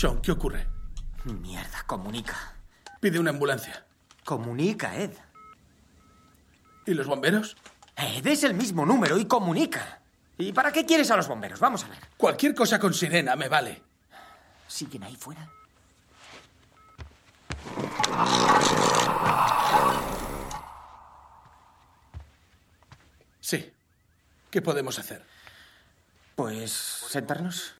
Sean, ¿qué ocurre? Mierda, comunica. Pide una ambulancia. Comunica, Ed. ¿Y los bomberos? Ed es el mismo número y comunica. ¿Y para qué quieres a los bomberos? Vamos a ver. Cualquier cosa con sirena me vale. ¿Siguen ahí fuera? Sí. ¿Qué podemos hacer? Pues sentarnos.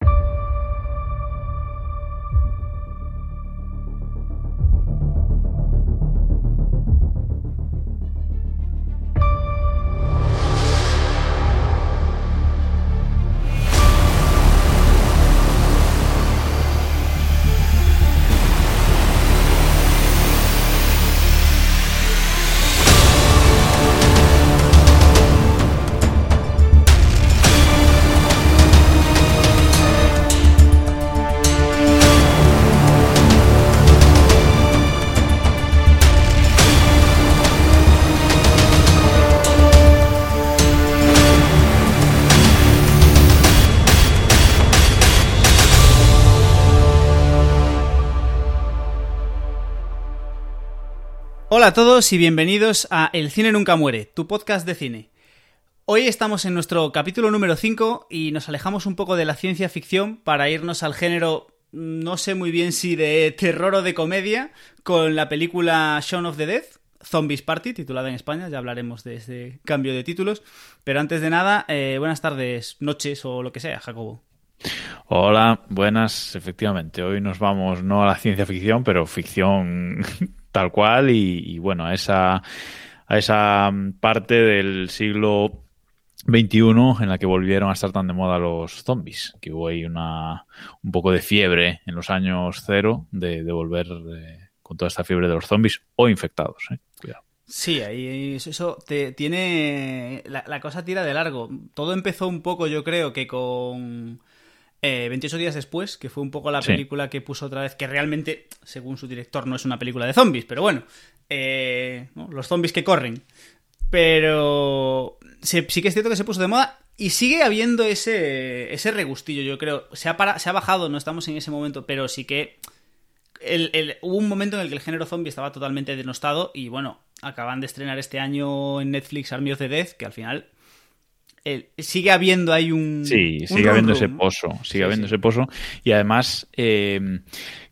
Hola a todos y bienvenidos a El Cine Nunca Muere, tu podcast de cine. Hoy estamos en nuestro capítulo número 5 y nos alejamos un poco de la ciencia ficción para irnos al género, no sé muy bien si de terror o de comedia, con la película Shaun of the Dead, Zombies Party, titulada en España, ya hablaremos de ese cambio de títulos. Pero antes de nada, eh, buenas tardes, noches o lo que sea, Jacobo. Hola, buenas, efectivamente. Hoy nos vamos no a la ciencia ficción, pero ficción tal cual y, y bueno, a esa, a esa parte del siglo XXI en la que volvieron a estar tan de moda los zombies, que hubo ahí una, un poco de fiebre en los años cero de, volver eh, con toda esta fiebre de los zombies o infectados. Eh. Cuidado. Sí, ahí eso, te, tiene. La, cosa tira de largo. Todo empezó un poco, yo creo, que con. Eh, 28 días después, que fue un poco la película que puso otra vez, que realmente, según su director, no es una película de zombies, pero bueno, eh, ¿no? los zombies que corren. Pero sí, sí, que es cierto que se puso de moda y sigue habiendo ese, ese regustillo, yo creo. Se ha, para, se ha bajado, no estamos en ese momento, pero sí que el, el, hubo un momento en el que el género zombie estaba totalmente denostado y bueno, acaban de estrenar este año en Netflix Army of the Dead, que al final el, sigue habiendo ahí un. Sí, sigue habiendo ese pozo. Sigue sí, habiendo sí. ese pozo. Y además, eh,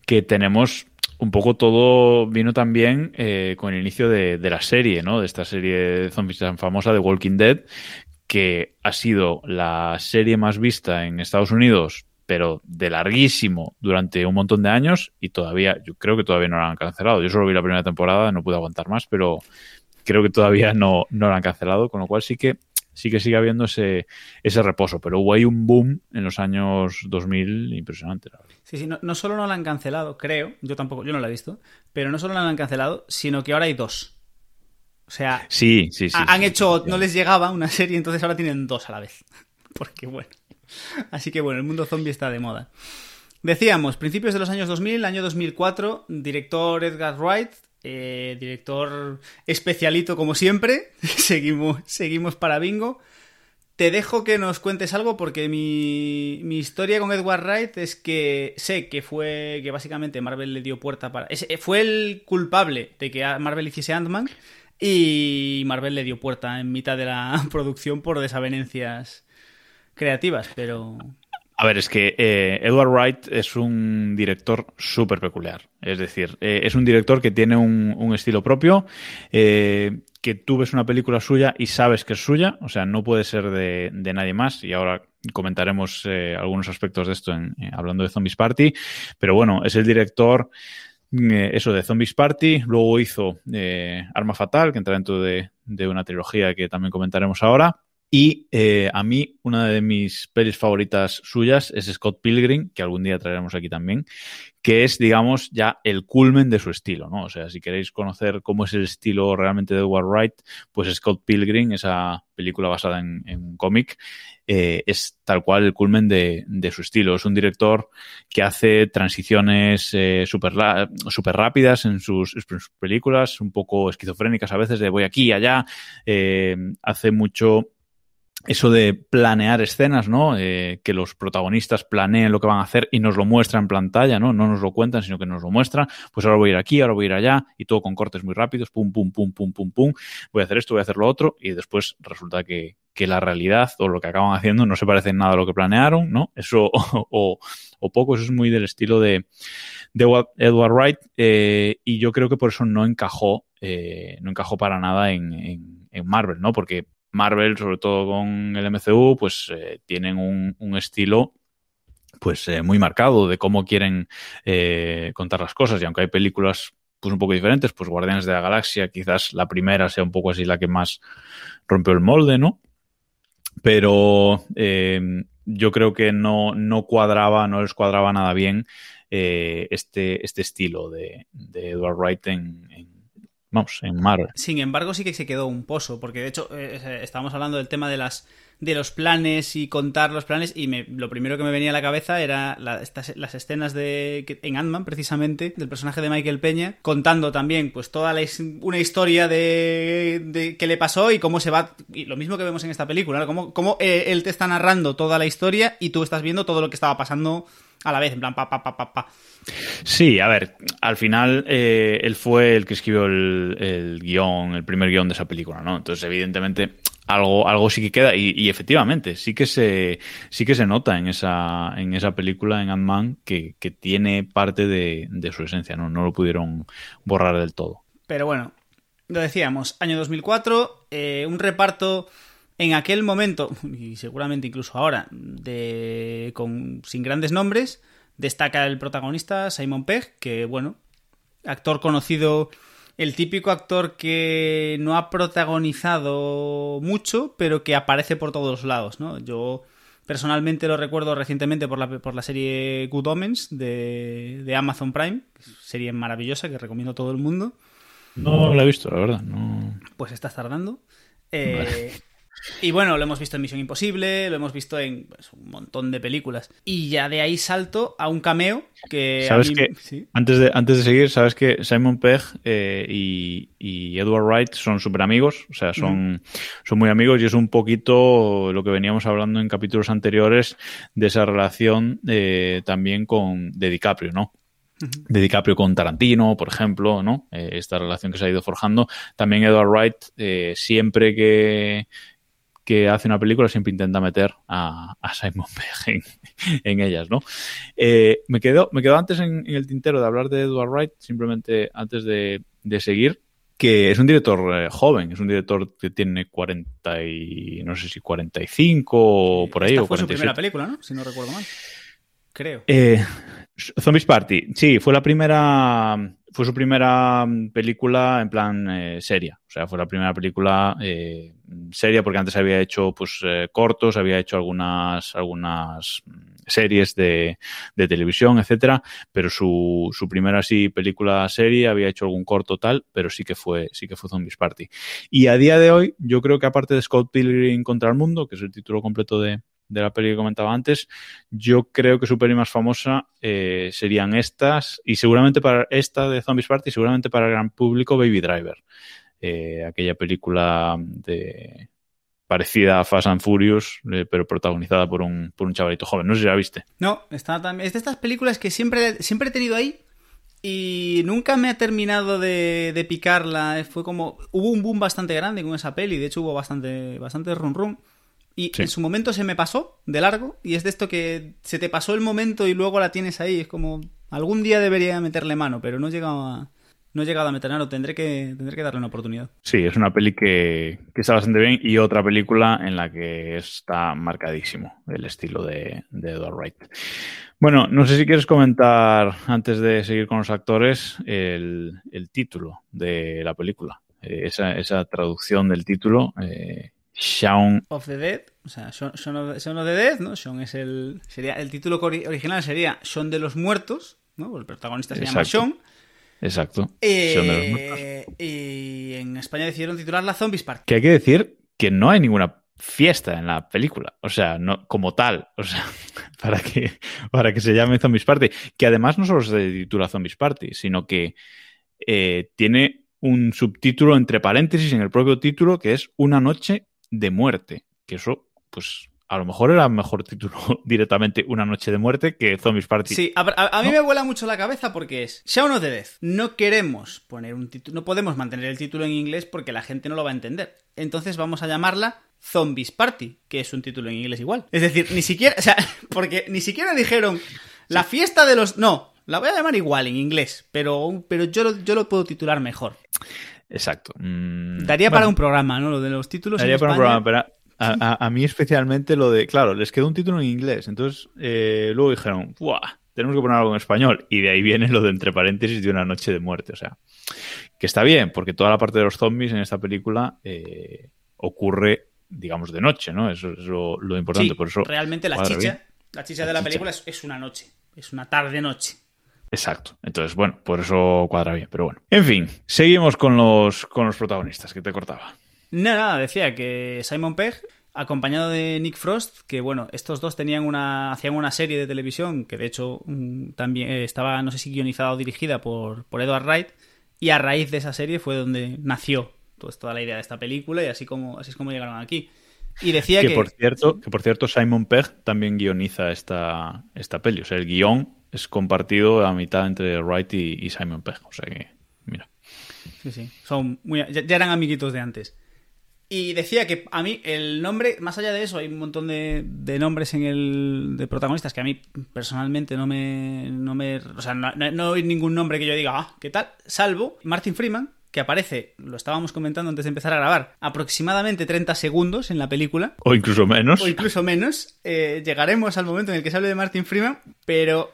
que tenemos un poco todo vino también eh, con el inicio de, de, la serie, ¿no? De esta serie de zombies tan famosa de Walking Dead, que ha sido la serie más vista en Estados Unidos, pero de larguísimo durante un montón de años y todavía, yo creo que todavía no la han cancelado. Yo solo vi la primera temporada, no pude aguantar más, pero creo que todavía no, no la han cancelado, con lo cual sí que sí que sigue habiendo ese, ese reposo, pero hubo ahí un boom en los años 2000 impresionante. La verdad. Sí, sí, no, no, solo no la han cancelado, creo, yo tampoco, yo no la he visto, pero no solo la han cancelado, sino que ahora hay dos. O sea, sí, sí, sí, han sí, hecho, no les llegaba una serie, entonces ahora tienen dos a la vez. Porque bueno. Así que bueno, el mundo zombie está de moda. Decíamos, principios de los años 2000, año 2004, director Edgar Wright, eh, director especialito como siempre. seguimos, seguimos para bingo. Te dejo que nos cuentes algo porque mi, mi, historia con Edward Wright es que sé que fue que básicamente Marvel le dio puerta para... Es, fue el culpable de que Marvel hiciese Ant-Man y Marvel le dio puerta en mitad de la producción por desavenencias creativas, pero... A ver, es que eh, Edward Wright es un director súper peculiar. Es decir, eh, es un director que tiene un, estilo propio, eh, que tú ves una película suya y sabes que es suya, o sea, no puede ser de, nadie más. Y ahora comentaremos eh, algunos aspectos de esto en, hablando de Zombies Party. Pero bueno, es el director, eso de Zombies Party. Luego hizo Arma Fatal, que entra dentro de, de una trilogía que también comentaremos ahora. Y eh, a mí, una de mis pelis favoritas suyas es Scott Pilgrim, que algún día traeremos aquí también, que es, digamos, ya el culmen de su estilo, ¿no? O sea, si queréis conocer cómo es el estilo realmente de Edward Wright, pues Scott Pilgrim, esa película basada en, en un cómic, eh, es tal cual el culmen de, de, su estilo. Es un director que hace transiciones eh, súper super rápidas en sus, en sus, películas, un poco esquizofrénicas a veces, de voy aquí y allá, eh, hace mucho eso de planear escenas, ¿no? Eh, que los protagonistas planeen lo que van a hacer y nos lo muestran en pantalla, ¿no? No nos lo cuentan, sino que nos lo muestran. Pues ahora voy a ir aquí, ahora voy a ir allá, y todo con cortes muy rápidos, pum, pum, pum, pum, pum, pum. Voy a hacer esto, voy a hacer lo otro, y después resulta que, que la realidad o lo que acaban haciendo no se parece en nada a lo que planearon, ¿no? Eso o, poco, eso es muy del estilo de, de Edward Wright, eh, y yo creo que por eso no encajó, eh, no encajó para nada en, en Marvel, ¿no? Porque Marvel, sobre todo con el MCU, pues eh, tienen un, estilo pues eh, muy marcado de cómo quieren eh, contar las cosas y aunque hay películas pues un poco diferentes, pues Guardianes de la Galaxia quizás la primera sea un poco así la que más rompió el molde, ¿no? Pero eh, yo creo que no, no cuadraba, no les cuadraba nada bien este, este estilo de, de Edward Wright en, en vamos, en. Sin embargo, sí que se quedó un pozo, porque de hecho eh, estábamos hablando del tema de las de los planes y contar los planes y me, lo primero que me venía a la cabeza era estas, las escenas de en Ant-Man precisamente del personaje de Michael Peña contando también pues toda la, una historia de, de qué le pasó y cómo se va y lo mismo que vemos en esta película, ¿no? cómo, cómo eh, él te está narrando toda la historia y tú estás viendo todo lo que estaba pasando a la vez, en plan pa pa pa pa pa. Sí, a ver, al final eh, él fue el que escribió el, el, guion, el primer guion de esa película, ¿no? Entonces, evidentemente, algo, algo sí que queda, y, y, efectivamente, sí que se, sí que se nota en esa, en esa película, en Ant-Man, que, que, tiene parte de, de, su esencia, ¿no? No lo pudieron borrar del todo. Pero bueno, lo decíamos, año 2004, eh, un reparto en aquel momento, y seguramente incluso ahora, de, con, sin grandes nombres, destaca el protagonista, Simon Pegg, que, bueno, actor conocido, el típico actor que no ha protagonizado mucho, pero que aparece por todos los lados, ¿no? Yo personalmente lo recuerdo recientemente por la, por la serie Good Omens de, de Amazon Prime, serie maravillosa que recomiendo a todo el mundo. No la he visto, la verdad. No... Pues estás tardando. Eh, vale. Y bueno, lo hemos visto en Misión Imposible, lo hemos visto en pues, un montón de películas. Y ya de ahí salto a un cameo que. ¿Sabes a mí... que ¿Sí? antes, de, antes de seguir, sabes que Simon Pegg eh, y, y, Edward Wright son súper amigos, o sea, son, son muy amigos y es un poquito lo que veníamos hablando en capítulos anteriores de esa relación eh, también con de DiCaprio, ¿no? de DiCaprio con Tarantino, por ejemplo, ¿no? Eh, esta relación que se ha ido forjando. También Edward Wright, eh, siempre que, que hace una película siempre intenta meter a, a Simon Pegg en, en, ellas, ¿no? Eh, me quedo, me quedo antes en, en, el tintero de hablar de Edward Wright, simplemente antes de, de seguir, que es un director eh, joven, es un director que tiene 40 y no sé si 45 o por ahí. Esta o fue 47. su primera película, ¿no? Si no recuerdo mal. Creo. Eh, Zombies Party, sí, fue la primera, fue su primera película en plan eh, seria, o sea, fue la primera película eh, seria porque antes había hecho pues eh, cortos, había hecho algunas algunas series de, de televisión, etcétera, pero su, su primera sí película serie había hecho algún corto tal, pero sí que fue sí que fue Zombies Party. Y a día de hoy, yo creo que aparte de Scott Pilgrim contra el mundo, que es el título completo de de la peli que comentaba antes, yo creo que su peli más famosa eh, serían estas, y seguramente para esta de Zombies Party, seguramente para el gran público, Baby Driver. Eh, aquella película de parecida a Fast and Furious, eh, pero protagonizada por un, por un chavalito joven. No sé si la viste. No, está también. Es de estas películas que siempre, siempre he tenido ahí. Y nunca me ha terminado de, picarla. Fue como. Hubo un boom bastante grande con esa peli. De hecho, hubo bastante, bastante rum rum. Y sí. en su momento se me pasó de largo. Y es de esto que se te pasó el momento y luego la tienes ahí. Es como. Algún día debería meterle mano, pero no he llegado a. No he llegado a meter mano, tendré que, tendré que darle una oportunidad. Sí, es una peli que, que, está bastante bien y otra película en la que está marcadísimo el estilo de, de Edward Wright. Bueno, no sé si quieres comentar, antes de seguir con los actores, el, el título de la película. Eh, esa, esa, traducción del título, eh, Shaun of the Dead, o sea, Shaun, Shaun, of, Shaun of, the Dead, ¿no? Shaun es el sería el título original sería Shaun de los muertos, ¿no? El protagonista se Exacto. llama Shaun. Exacto. Eh, y en España decidieron titularla Zombies Park. Que hay que decir que no hay ninguna fiesta en la película, o sea, no como tal, o sea, para que para que se llame Zombies Party, que además no solo se titula Zombies Party, sino que eh, tiene un subtítulo entre paréntesis en el propio título que es Una noche de muerte, que eso pues a lo mejor era mejor título directamente Una noche de muerte que Zombies Party. Sí, a, a- a mí me vuela mucho la cabeza porque es Shaun of the Dead. No queremos poner un título, no podemos mantener el título en inglés porque la gente no lo va a entender. Entonces vamos a llamarla Zombies Party, que es un título en inglés igual. Es decir, ni siquiera, o sea, porque ni siquiera dijeron la fiesta de los... No, la voy a llamar igual en inglés, pero, pero yo, yo lo puedo titular mejor. Exacto. Mm, Daría para bueno, un programa, ¿no? Lo de los títulos daría en para un programa, pero a, a- a mí especialmente lo de, claro, les quedó un título en inglés, entonces eh, luego dijeron, ¡buah! Tenemos que poner algo en español. Y de ahí viene lo de entre paréntesis de una noche de muerte. O sea, que está bien, porque toda la parte de los zombies en esta película eh, ocurre, digamos, de noche, ¿no? Eso es lo, lo importante. Sí, por eso realmente la chicha, bien. la chicha de la película es, es una noche, es una tarde-noche. Exacto. Entonces, bueno, por eso cuadra bien, pero bueno. En fin, seguimos con los, con los protagonistas que te cortaba. No, nada, decía que Simon Pegg, acompañado de Nick Frost, que bueno, estos dos tenían una, hacían una serie de televisión que de hecho mm, también eh, estaba, no sé si guionizada o dirigida por, por Edward Wright, y a raíz de esa serie fue donde nació pues, toda la idea de esta película y así como así es como llegaron aquí. Y decía Que, que, por cierto, que por cierto, Simon Pegg también guioniza esta, esta peli. O sea, el guion es compartido a mitad entre Wright y, y Simon Pegg. O sea que, mira. Sí, sí. Son muy, ya, ya eran amiguitos de antes. Y decía que a mí el nombre, más allá de eso, hay un montón de, de nombres en el de protagonistas que a mí personalmente no me. No me o sea, no, no- no hay ningún nombre que yo diga, ah, ¿qué tal? Salvo Martin Freeman, que aparece, lo estábamos comentando antes de empezar a grabar, aproximadamente 30 segundos en la película O incluso menos. o incluso menos. eh, llegaremos al momento en el que se hable de Martin Freeman, pero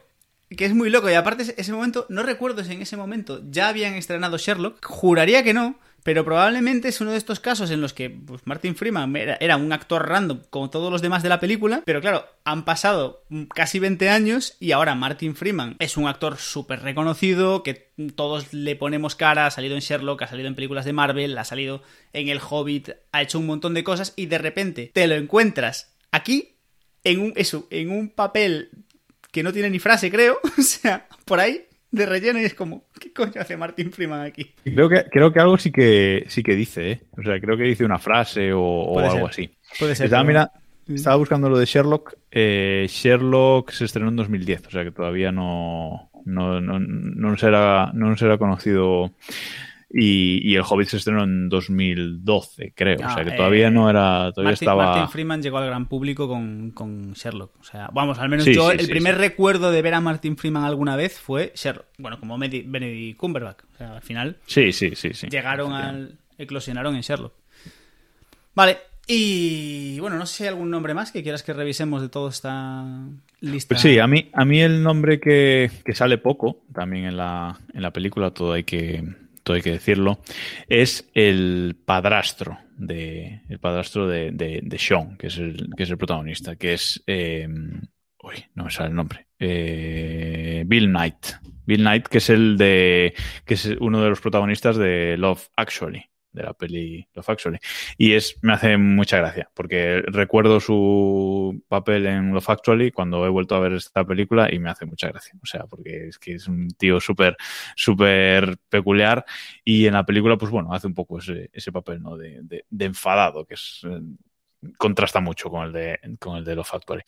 que es muy loco. Y aparte, ese- momento, no recuerdo si en ese momento ya habían estrenado Sherlock. Juraría que no. Pero probablemente es uno de estos casos en los que pues, Martin Freeman era, era un actor random como todos los demás de la película. Pero claro, han pasado casi 20 años y ahora Martin Freeman es un actor súper reconocido, que todos le ponemos cara, ha salido en Sherlock, ha salido en películas de Marvel, ha salido en El Hobbit, ha hecho un montón de cosas y de repente te lo encuentras aquí en un, eso, en un papel que no tiene ni frase, creo. O sea, por ahí, de relleno, y es como, ¿qué coño hace Martin Freeman aquí? Creo que, creo que algo sí que, sí que dice, ¿eh? O sea, creo que dice una frase o, algo ser. así. Puede ser. Estaba, pero- mira, estaba buscando lo de Sherlock. eh, Sherlock se estrenó en 2010, o sea que todavía no, no, no, no será, no será conocido. Y, y el Hobbit se estrenó en 2012, creo. o Ah, sea que eh, todavía no era. Todavía Martin, estaba. Martin Freeman llegó al gran público con, con Sherlock. O sea, vamos, al menos Sí, yo, sí, el sí, primer recuerdo de ver a Martin Freeman alguna vez fue Sherlock. Bueno, como Benedict Cumberbatch. O sea, al final Sí, sí, sí. sí llegaron al. eclosionaron en Sherlock. Vale, y bueno, no sé si hay algún nombre más que quieras que revisemos de toda esta lista. Pues sí, a mí, a mí el nombre que, que sale poco, también en la, en la película, todo hay que, todo hay que decirlo, es el padrastro de, el padrastro de, de, de Sean, que es el, que es el protagonista, que es, eh, uy, no me sale el nombre, eh, Bill Knight. Bill Knight, que es el de, que es uno de los protagonistas de Love Actually, de la peli Love Actually. Y es, me hace mucha gracia, porque recuerdo su papel en Love Actually cuando he vuelto a ver esta película y me hace mucha gracia. O sea, porque es que es un tío súper, súper peculiar y en la película, pues bueno, hace un poco ese, ese papel, ¿no? De, enfadado, que es... eh, contrasta mucho con el de con el de Love Actually.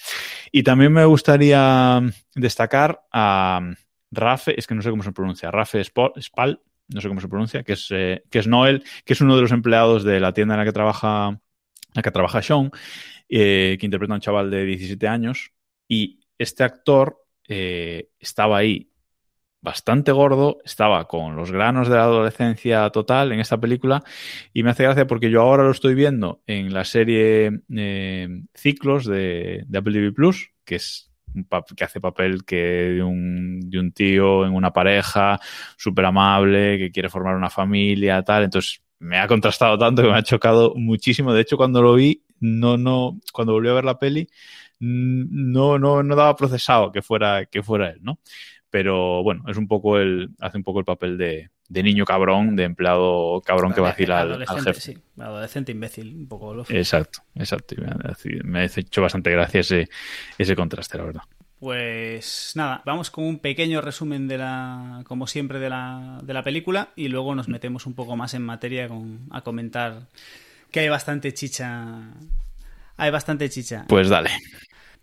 Y también me gustaría destacar a Rafe, es que no sé cómo se pronuncia, Rafe Spal, no sé cómo se pronuncia, que es, eh, que es Noel, que es uno de los empleados de la tienda en la que trabaja, en la que trabaja Sean, eh, que interpreta a un chaval de 17 años. Y este actor eh, estaba ahí bastante gordo, estaba con los granos de la adolescencia total en esta película y me hace gracia porque yo ahora lo estoy viendo en la serie Ciclos de, de Apple TV Plus, que es que hace papel que de un, de un tío en una pareja súper amable, que quiere formar una familia, tal. Entonces me ha contrastado tanto que me ha chocado muchísimo. De hecho, cuando lo vi, no, no, cuando volví a ver la peli, no, no, no daba procesado que fuera, que fuera él, ¿no? Pero bueno, es un poco el, hace un poco el papel de, de niño cabrón, de empleado cabrón que vacila al, al jefe. sí, adolescente imbécil, un poco lo Exacto, exacto. Y Me ha, me ha hecho bastante gracia ese, ese contraste, la verdad. Pues nada, vamos con un pequeño resumen de la, como siempre, de la, de la película y luego nos metemos un poco más en materia con, a comentar que hay bastante chicha Hay bastante chicha. Pues dale.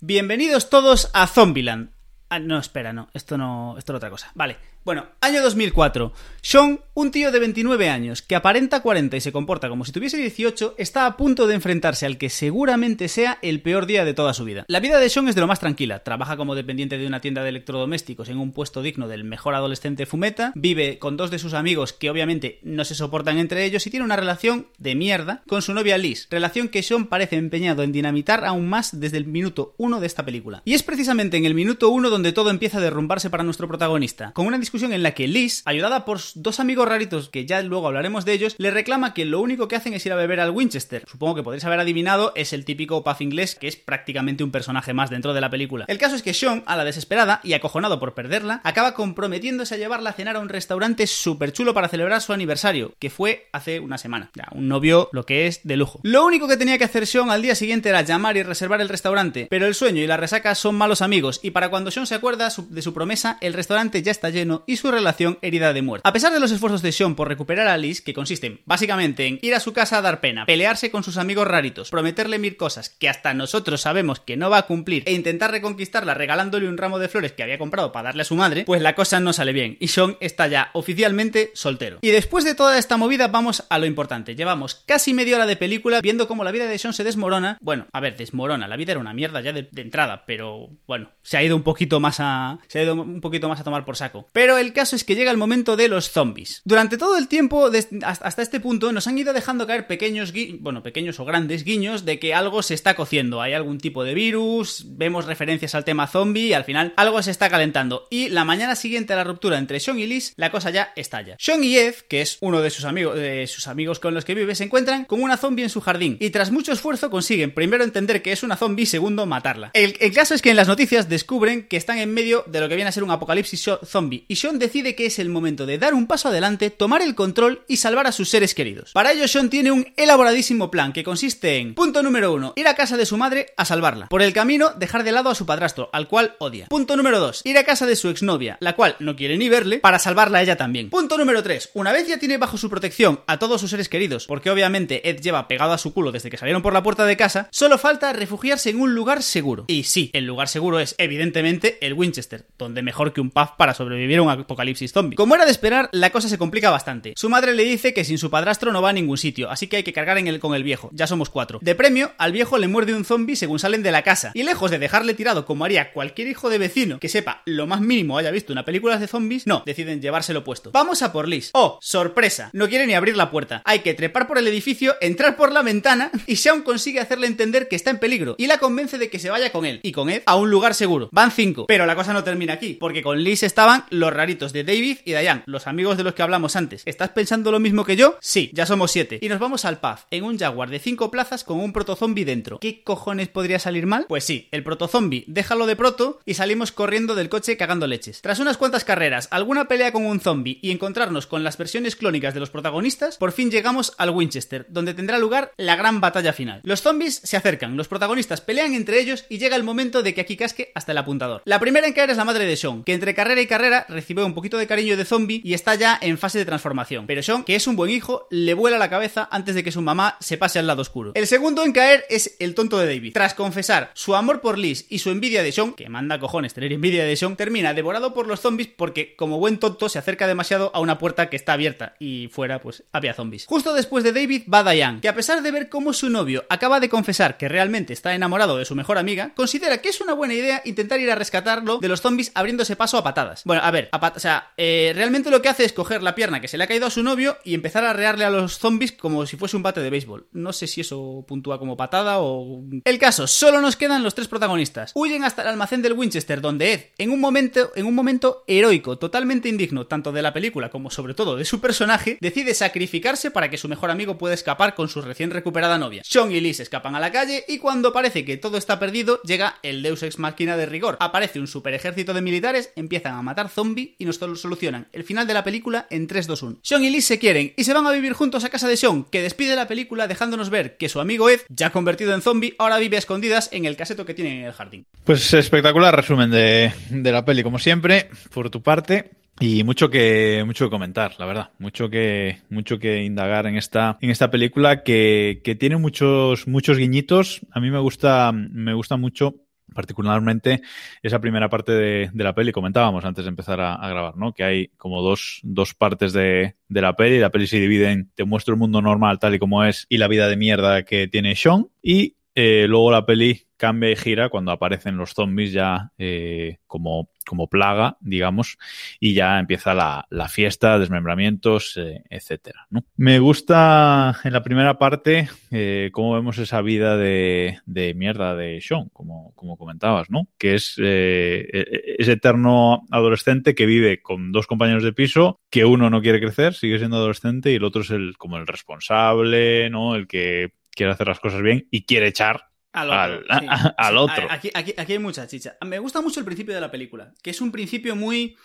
Bienvenidos todos a Zombieland. Ah, no, espera, no. Esto no. Esto es otra cosa. Vale. Bueno, año 2004. Sean, un tío de 29 años que aparenta 40 y se comporta como si tuviese 18, está a punto de enfrentarse al que seguramente sea el peor día de toda su vida. La vida de Sean es de lo más tranquila. Trabaja como dependiente de una tienda de electrodomésticos en un puesto digno del mejor adolescente fumeta, vive con dos de sus amigos que obviamente no se soportan entre ellos y tiene una relación de mierda con su novia Liz, relación que Sean parece empeñado en dinamitar aún más desde el minuto 1 de esta película. Y es precisamente en el minuto 1 donde todo empieza a derrumbarse para nuestro protagonista, con una en la que Liz, ayudada por dos amigos raritos que ya luego hablaremos de ellos, le reclama que lo único que hacen es ir a beber al Winchester. Supongo que podréis haber adivinado, es el típico puff inglés que es prácticamente un personaje más dentro de la película. El caso es que Sean, a la desesperada y acojonado por perderla, acaba comprometiéndose a llevarla a cenar a un restaurante súper chulo para celebrar su aniversario, que fue hace una semana. Ya, un novio lo que es de lujo. Lo único que tenía que hacer Sean al día siguiente era llamar y reservar el restaurante, pero el sueño y la resaca son malos amigos y para cuando Sean se acuerda de su promesa, el restaurante ya está lleno y su relación herida de muerte. A pesar de los esfuerzos de Sean por recuperar a Liz, que consisten básicamente en ir a su casa a dar pena, pelearse con sus amigos raritos, prometerle mil cosas que hasta nosotros sabemos que no va a cumplir e intentar reconquistarla regalándole un ramo de flores que había comprado para darle a su madre, pues la cosa no sale bien y Sean está ya oficialmente soltero. Y después de toda esta movida vamos a lo importante. Llevamos casi media hora de película viendo cómo la vida de Sean se desmorona. Bueno, a ver, desmorona, la vida era una mierda ya de, de entrada, pero bueno, se ha ido un poquito más a se ha ido un poquito más a tomar por saco. Pero el caso es que llega el momento de los zombies. Durante todo el tiempo, hasta este punto, nos han ido dejando caer pequeños, bueno, pequeños o grandes guiños de que algo se está cociendo. Hay algún tipo de virus, vemos referencias al tema zombie y al final algo se está calentando. Y la mañana siguiente a la ruptura entre Sean y Liz, la cosa ya estalla. Sean y Ed, que es uno de sus amigos, de sus amigos con los que vive, se encuentran con una zombie en su jardín. Y tras mucho esfuerzo consiguen primero entender que es una zombie y segundo matarla. El, el caso es que en las noticias descubren que están en medio de lo que viene a ser un apocalipsis zombie. Y Sean decide que es el momento de dar un paso adelante, tomar el control y salvar a sus seres queridos. Para ello, Sean tiene un elaboradísimo plan que consiste en, punto número uno, ir a casa de su madre a salvarla. Por el camino, dejar de lado a su padrastro, al cual odia. Punto número dos, ir a casa de su exnovia, la cual no quiere ni verle, para salvarla a ella también. Punto número tres, una vez ya tiene bajo su protección a todos sus seres queridos, porque obviamente Ed lleva pegado a su culo desde que salieron por la puerta de casa, solo falta refugiarse en un lugar seguro. Y sí, el lugar seguro es, evidentemente, el Winchester, donde mejor que un pub para sobrevivir a un apocalipsis zombie. Como era de esperar, la cosa se complica bastante. Su madre le dice que sin su padrastro no va a ningún sitio, así que hay que cargar en el, con el viejo. Ya somos cuatro. De premio, al viejo le muerde un zombie según salen de la casa. Y lejos de dejarle tirado como haría cualquier hijo de vecino que sepa lo más mínimo haya visto una película de zombies, no, deciden llevárselo puesto. Vamos a por Liz. Oh, sorpresa. No quiere ni abrir la puerta. Hay que trepar por el edificio, entrar por la ventana y Sean consigue hacerle entender que está en peligro y la convence de que se vaya con él y con Ed a un lugar seguro. Van cinco. Pero la cosa no termina aquí, porque con Liz estaban los raritos de David y Diane, los amigos de los que hablamos antes. ¿Estás pensando lo mismo que yo? Sí, ya somos siete. Y nos vamos al pub, en un Jaguar de cinco plazas con un protozombie dentro. ¿Qué cojones podría salir mal? Pues sí, el protozombie, déjalo de proto y salimos corriendo del coche cagando leches. Tras unas cuantas carreras, alguna pelea con un zombie y encontrarnos con las versiones clónicas de los protagonistas, por fin llegamos al Winchester, donde tendrá lugar la gran batalla final. Los zombies se acercan, los protagonistas pelean entre ellos y llega el momento de que aquí casque hasta el apuntador. La primera en caer es la madre de Sean, que entre carrera y carrera recibe un poquito de cariño de zombie y está ya en fase de transformación. Pero Sean, que es un buen hijo, le vuela la cabeza antes de que su mamá se pase al lado oscuro. El segundo en caer es el tonto de David. Tras confesar su amor por Liz y su envidia de Sean, que manda cojones tener envidia de Sean, termina devorado por los zombies porque, como buen tonto, se acerca demasiado a una puerta que está abierta y fuera, pues, había zombies. Justo después de David va Diane, que a pesar de ver cómo su novio acaba de confesar que realmente está enamorado de su mejor amiga, considera que es una buena idea intentar ir a rescatarlo de los zombies abriéndose paso a patadas. Bueno, a ver, o sea, eh, realmente lo que hace es coger la pierna que se le ha caído a su novio y empezar a rearle a los zombies como si fuese un bate de béisbol. No sé si eso puntúa como patada o... El caso, solo nos quedan los tres protagonistas. Huyen hasta el almacén del Winchester, donde Ed, en un momento, en un momento heroico, totalmente indigno, tanto de la película como sobre todo de su personaje, decide sacrificarse para que su mejor amigo pueda escapar con su recién recuperada novia. Sean y Liz escapan a la calle y cuando parece que todo está perdido, llega el Deus Ex Machina de rigor. Aparece un super ejército de militares, empiezan a matar zombies y nos solucionan el final de la película en 3, 2, 1. Sean y Liz se quieren y se van a vivir juntos a casa de Sean, que despide la película dejándonos ver que su amigo Ed, ya convertido en zombie, ahora vive escondidas en el caseto que tiene en el jardín. Pues espectacular resumen de, de la peli, como siempre, por tu parte. Y mucho que, mucho que comentar, la verdad. Mucho que, mucho que indagar en esta, en esta película que, que tiene muchos, muchos guiñitos. A mí me gusta, me gusta mucho particularmente esa primera parte de, de, la peli, comentábamos antes de empezar a, grabar, ¿no? Que hay como dos, dos partes de, de, la peli, la peli se divide en te muestro el mundo normal tal y como es y la vida de mierda que tiene Sean y eh, luego la peli cambia y gira cuando aparecen los zombies ya eh, como, como plaga, digamos, y ya empieza la, la fiesta, desmembramientos, eh, etcétera. Me gusta en la primera parte eh, cómo vemos esa vida de, de mierda de Sean, como, como comentabas, ¿no? Que es eh, ese eterno adolescente que vive con dos compañeros de piso, que uno no quiere crecer, sigue siendo adolescente, y el otro es el como el responsable, ¿no? El que quiere hacer las cosas bien y quiere echar al otro. Al, sí, a, al sí. otro. Aquí, aquí, aquí, hay mucha chicha. Me gusta mucho el principio de la película, que es un principio muy,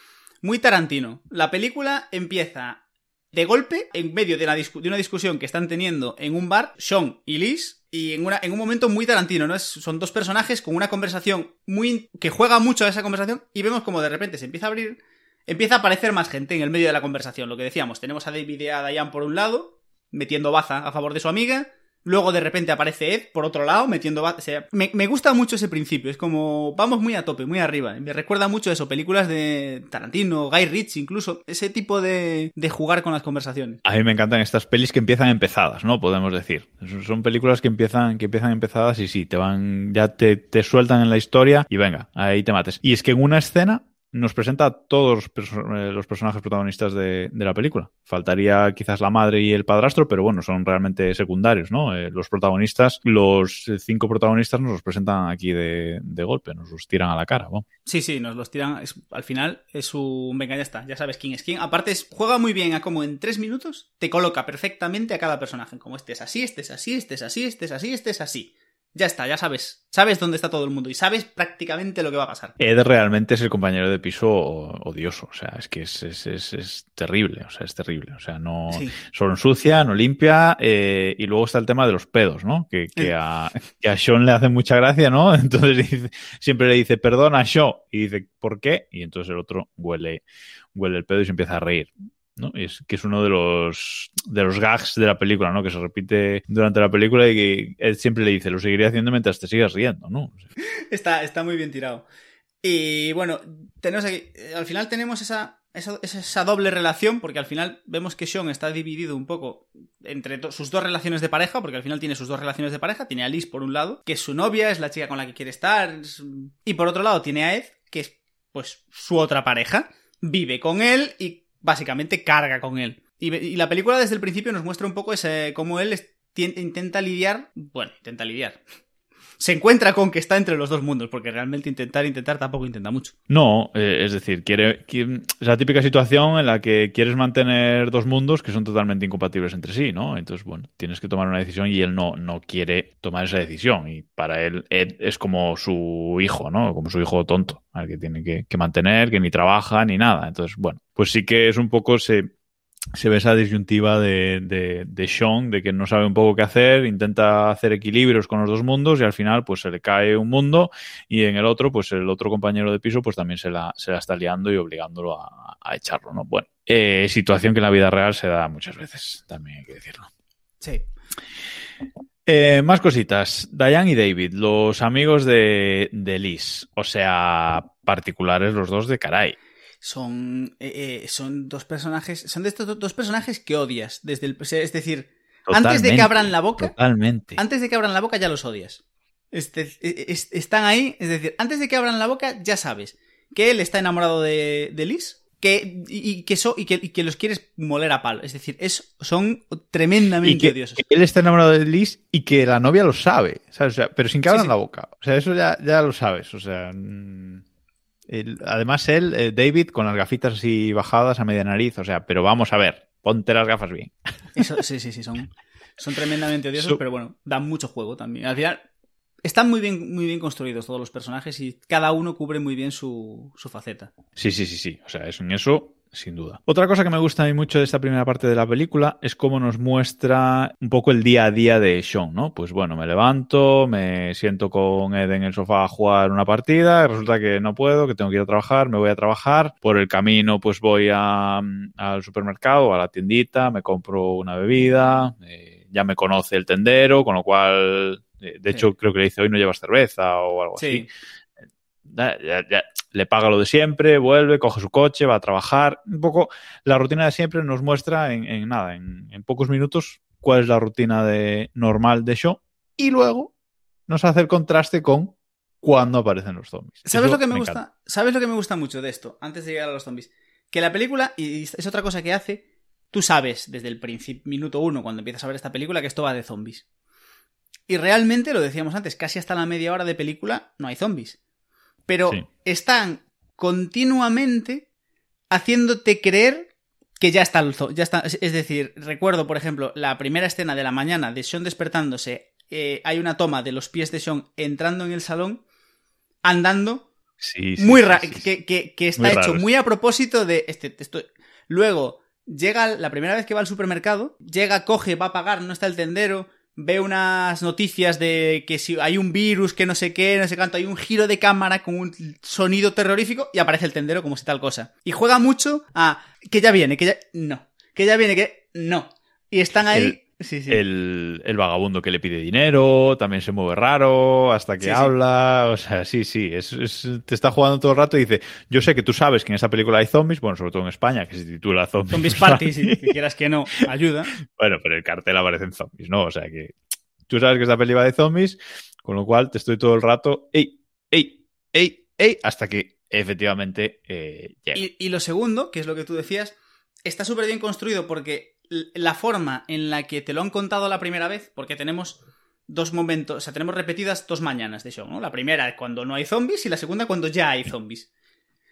muy tarantino. La película empieza de golpe en medio de, la de una discusión que están teniendo en un bar, Sean y Liz, y en, una, en un momento muy tarantino, ¿no? Es, son dos personajes con una conversación muy que juega mucho a esa conversación y vemos como de repente se empieza a abrir, empieza a aparecer más gente en el medio de la conversación. Lo que decíamos, tenemos a David y a Diane por un lado, metiendo baza a favor de su amiga, Luego de repente aparece Ed por otro lado metiendo... O me, me, gusta mucho ese principio. Es como... Vamos muy a tope, muy arriba. Me recuerda mucho eso. Películas de Tarantino, Guy Ritchie incluso. Ese tipo de, de jugar con las conversaciones. A mí me encantan estas pelis que empiezan empezadas, ¿no? Podemos decir. Son películas que empiezan, que empiezan empezadas y sí, te van... Ya te, te sueltan en la historia y venga, ahí te mates. Y es que en una escena nos presenta a todos los, perso los personajes protagonistas de, de, la película. Faltaría quizás la madre y el padrastro, pero bueno, son realmente secundarios, ¿no? Eh, los protagonistas, los cinco protagonistas nos los presentan aquí de, de golpe, nos los tiran a la cara. ¿no? Sí, sí, nos los tiran. Al final es un. Venga, ya está, ya sabes quién es quién. Aparte, es, juega muy bien a como en tres minutos te coloca perfectamente a cada personaje. Como este es así, este es así, este es así, este es así, este es así. Ya está, ya sabes. Sabes dónde está todo el mundo y sabes prácticamente lo que va a pasar. Ed realmente es el compañero de piso odioso. O sea, es que es, es, es, es terrible. O sea, es terrible. O sea, no. Sí. Solo ensucia, no limpia. Eh, y luego está el tema de los pedos, ¿no? Que, que, a, que a Sean le hace mucha gracia, ¿no? Entonces dice, siempre le dice, perdona, Sean. Y dice, ¿por qué? Y entonces el otro huele, huele el pedo y se empieza a reír. ¿No? Es que es uno de los de los gags de la película, ¿no? Que se repite durante la película y que él siempre le dice, lo seguiré haciendo mientras te sigas riendo, ¿no? Está, está muy bien tirado. Y bueno, tenemos aquí, al final tenemos esa, esa, esa doble relación, porque al final vemos que Sean está dividido un poco entre sus dos relaciones de pareja, porque al final tiene sus dos relaciones de pareja. Tiene a Liz por un lado, que es su novia, es la chica con la que quiere estar, y por otro lado tiene a Ed, que es pues su otra pareja, vive con él y básicamente carga con él. Y, la película desde el principio nos muestra un poco ese cómo él intenta lidiar, bueno, intenta lidiar. Se encuentra con que está entre los dos mundos, porque realmente intentar, intentar tampoco intenta mucho. No, eh, es decir, quiere, es la típica situación en la que quieres mantener dos mundos que son totalmente incompatibles entre sí, ¿no? Entonces, bueno, tienes que tomar una decisión y él no, no quiere tomar esa decisión. Y para él, Ed es como su hijo, ¿no? Como su hijo tonto, al que tiene que, que mantener, que ni trabaja ni nada. Entonces, bueno, pues sí que es un poco se se ve esa disyuntiva de, de, de, Sean, de que no sabe un poco qué hacer, intenta hacer equilibrios con los dos mundos y al final pues se le cae un mundo y en el otro pues el otro compañero de piso pues también se la, se la está liando y obligándolo a, a echarlo, ¿no? Bueno, eh, situación que en la vida real se da muchas veces, también hay que decirlo. Sí. Eh, más cositas. Diane y David, los amigos de, de Liz, o sea, particulares los dos de caray son, eh, eh, son dos personajes, son de estos dos personajes que odias desde el, es decir, totalmente, antes de que abran la boca, totalmente. antes de que abran la boca ya los odias. Este, es, están ahí, es decir, antes de que abran la boca ya sabes que él está enamorado de, de Liz, que, y, que so, y, que, y que los quieres moler a palo. Es decir, es, son tremendamente y que, odiosos. Que él está enamorado de Liz y que la novia lo sabe, ¿sabes? O sea, pero sin que abran sí, sí. la boca. O sea, eso ya, ya lo sabes. O sea. Mmm... El, además, él, eh, David, con las gafitas así bajadas a media nariz, o sea, pero vamos a ver, ponte las gafas bien. Eso, sí, sí, sí, son, son tremendamente odiosos, so, pero bueno, dan mucho juego también. Al final, están muy bien, muy bien construidos todos los personajes y cada uno cubre muy bien su, su faceta. Sí, sí, sí, sí. O sea, es en eso sin duda. Otra cosa que me gusta a mí mucho de esta primera parte de la película es cómo nos muestra un poco el día a día de Sean, ¿no? Pues bueno, me levanto, me siento con Ed en el sofá a jugar una partida, resulta que no puedo, que tengo que ir a trabajar, me voy a trabajar, por el camino pues voy a, al supermercado, a la tiendita, me compro una bebida, eh, ya me conoce el tendero, con lo cual, eh, de hecho creo que le dice hoy no llevas cerveza o algo Sí. así. Ya- ya- ya le paga lo de siempre, vuelve, coge su coche, va a trabajar. Un poco la rutina de siempre nos muestra en, en nada, en, en pocos minutos, cuál es la rutina de, normal de show. Y luego nos hace el contraste con cuándo aparecen los zombies. ¿Sabes Eso lo que me, gusta? encanta. ¿Sabes lo que me gusta mucho de esto? Antes de llegar a los zombies. Que la película, y es otra cosa que hace, tú sabes desde el principio, minuto uno, cuando empiezas a ver esta película, que esto va de zombies. Y realmente, lo decíamos antes, casi hasta la media hora de película no hay zombies. Pero Sí. están continuamente haciéndote creer que ya está ya está es decir recuerdo por ejemplo la primera escena de la mañana de Sean despertándose eh, hay una toma de los pies de Sean entrando en el salón andando Sí, sí, muy raro que, que- que está Muy hecho muy a propósito de este esto- luego llega la primera vez que va al supermercado llega coge va a pagar no está el tendero ve unas noticias de que si hay un virus que no sé qué no sé cuánto hay un giro de cámara con un sonido terrorífico y aparece el tendero como si tal cosa. Y juega mucho a que ya viene que ya no que ya viene que no. Y están ahí sí sí El, el vagabundo que le pide dinero, también se mueve raro, hasta que Sí, habla, o sea, sí, sí, es, es- te está jugando todo el rato y dice, yo sé que tú sabes que en esa película hay zombies, bueno, sobre todo en España, que se titula Zombies. Zombies Party si quieras que no ayuda Bueno, pero el cartel aparecen zombies, ¿no? O sea que tú sabes que esta peli va de zombies, con lo cual te estoy todo el rato, ey, ey, ey, ey, hasta que efectivamente eh, llega. Y, y lo segundo, que es lo que tú decías, está súper bien construido porque la forma en la que te lo han contado la primera vez, porque tenemos dos momentos, o sea, tenemos repetidas dos mañanas de show, ¿no? La primera cuando no hay zombies y la segunda cuando ya hay zombies.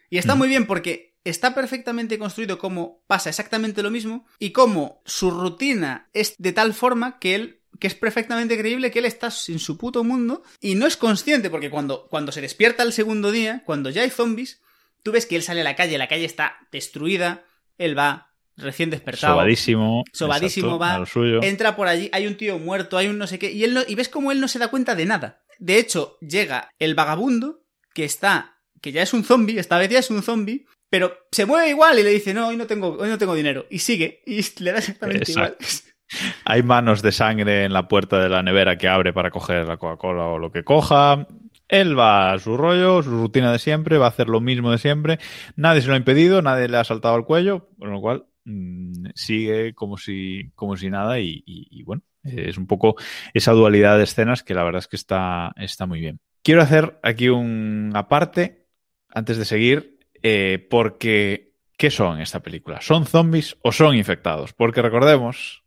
Y está muy bien porque está perfectamente construido como pasa exactamente lo mismo y como su rutina es de tal forma que él que es perfectamente creíble que él está en su puto mundo y no es consciente porque cuando, cuando se despierta el segundo día, cuando ya hay zombies, tú ves que él sale a la calle, la calle está destruida, él va recién despertado, Sobadísimo. sobadísimo exacto, va, a lo suyo. entra por allí, hay un tío muerto, hay un no sé qué, y él no, y ves como él no se da cuenta de nada. De hecho, llega el vagabundo que está, que ya es un zombie, esta vez ya es un zombie, pero se mueve igual y le dice, no, hoy no tengo, hoy no tengo dinero, y sigue, y le da exactamente Exacto. igual. Hay manos de sangre en la puerta de la nevera que abre para coger la Coca-Cola o lo que coja. Él va a su rollo, su rutina de siempre, va a hacer lo mismo de siempre. Nadie se lo ha impedido, nadie le ha saltado al cuello, con lo cual mm, sigue como si, como si nada y, bueno, es un poco esa dualidad de escenas que la verdad es que está, está muy bien. Quiero hacer aquí un aparte antes de seguir, eh, porque ¿qué son esta película? ¿Son zombies o son infectados? Porque recordemos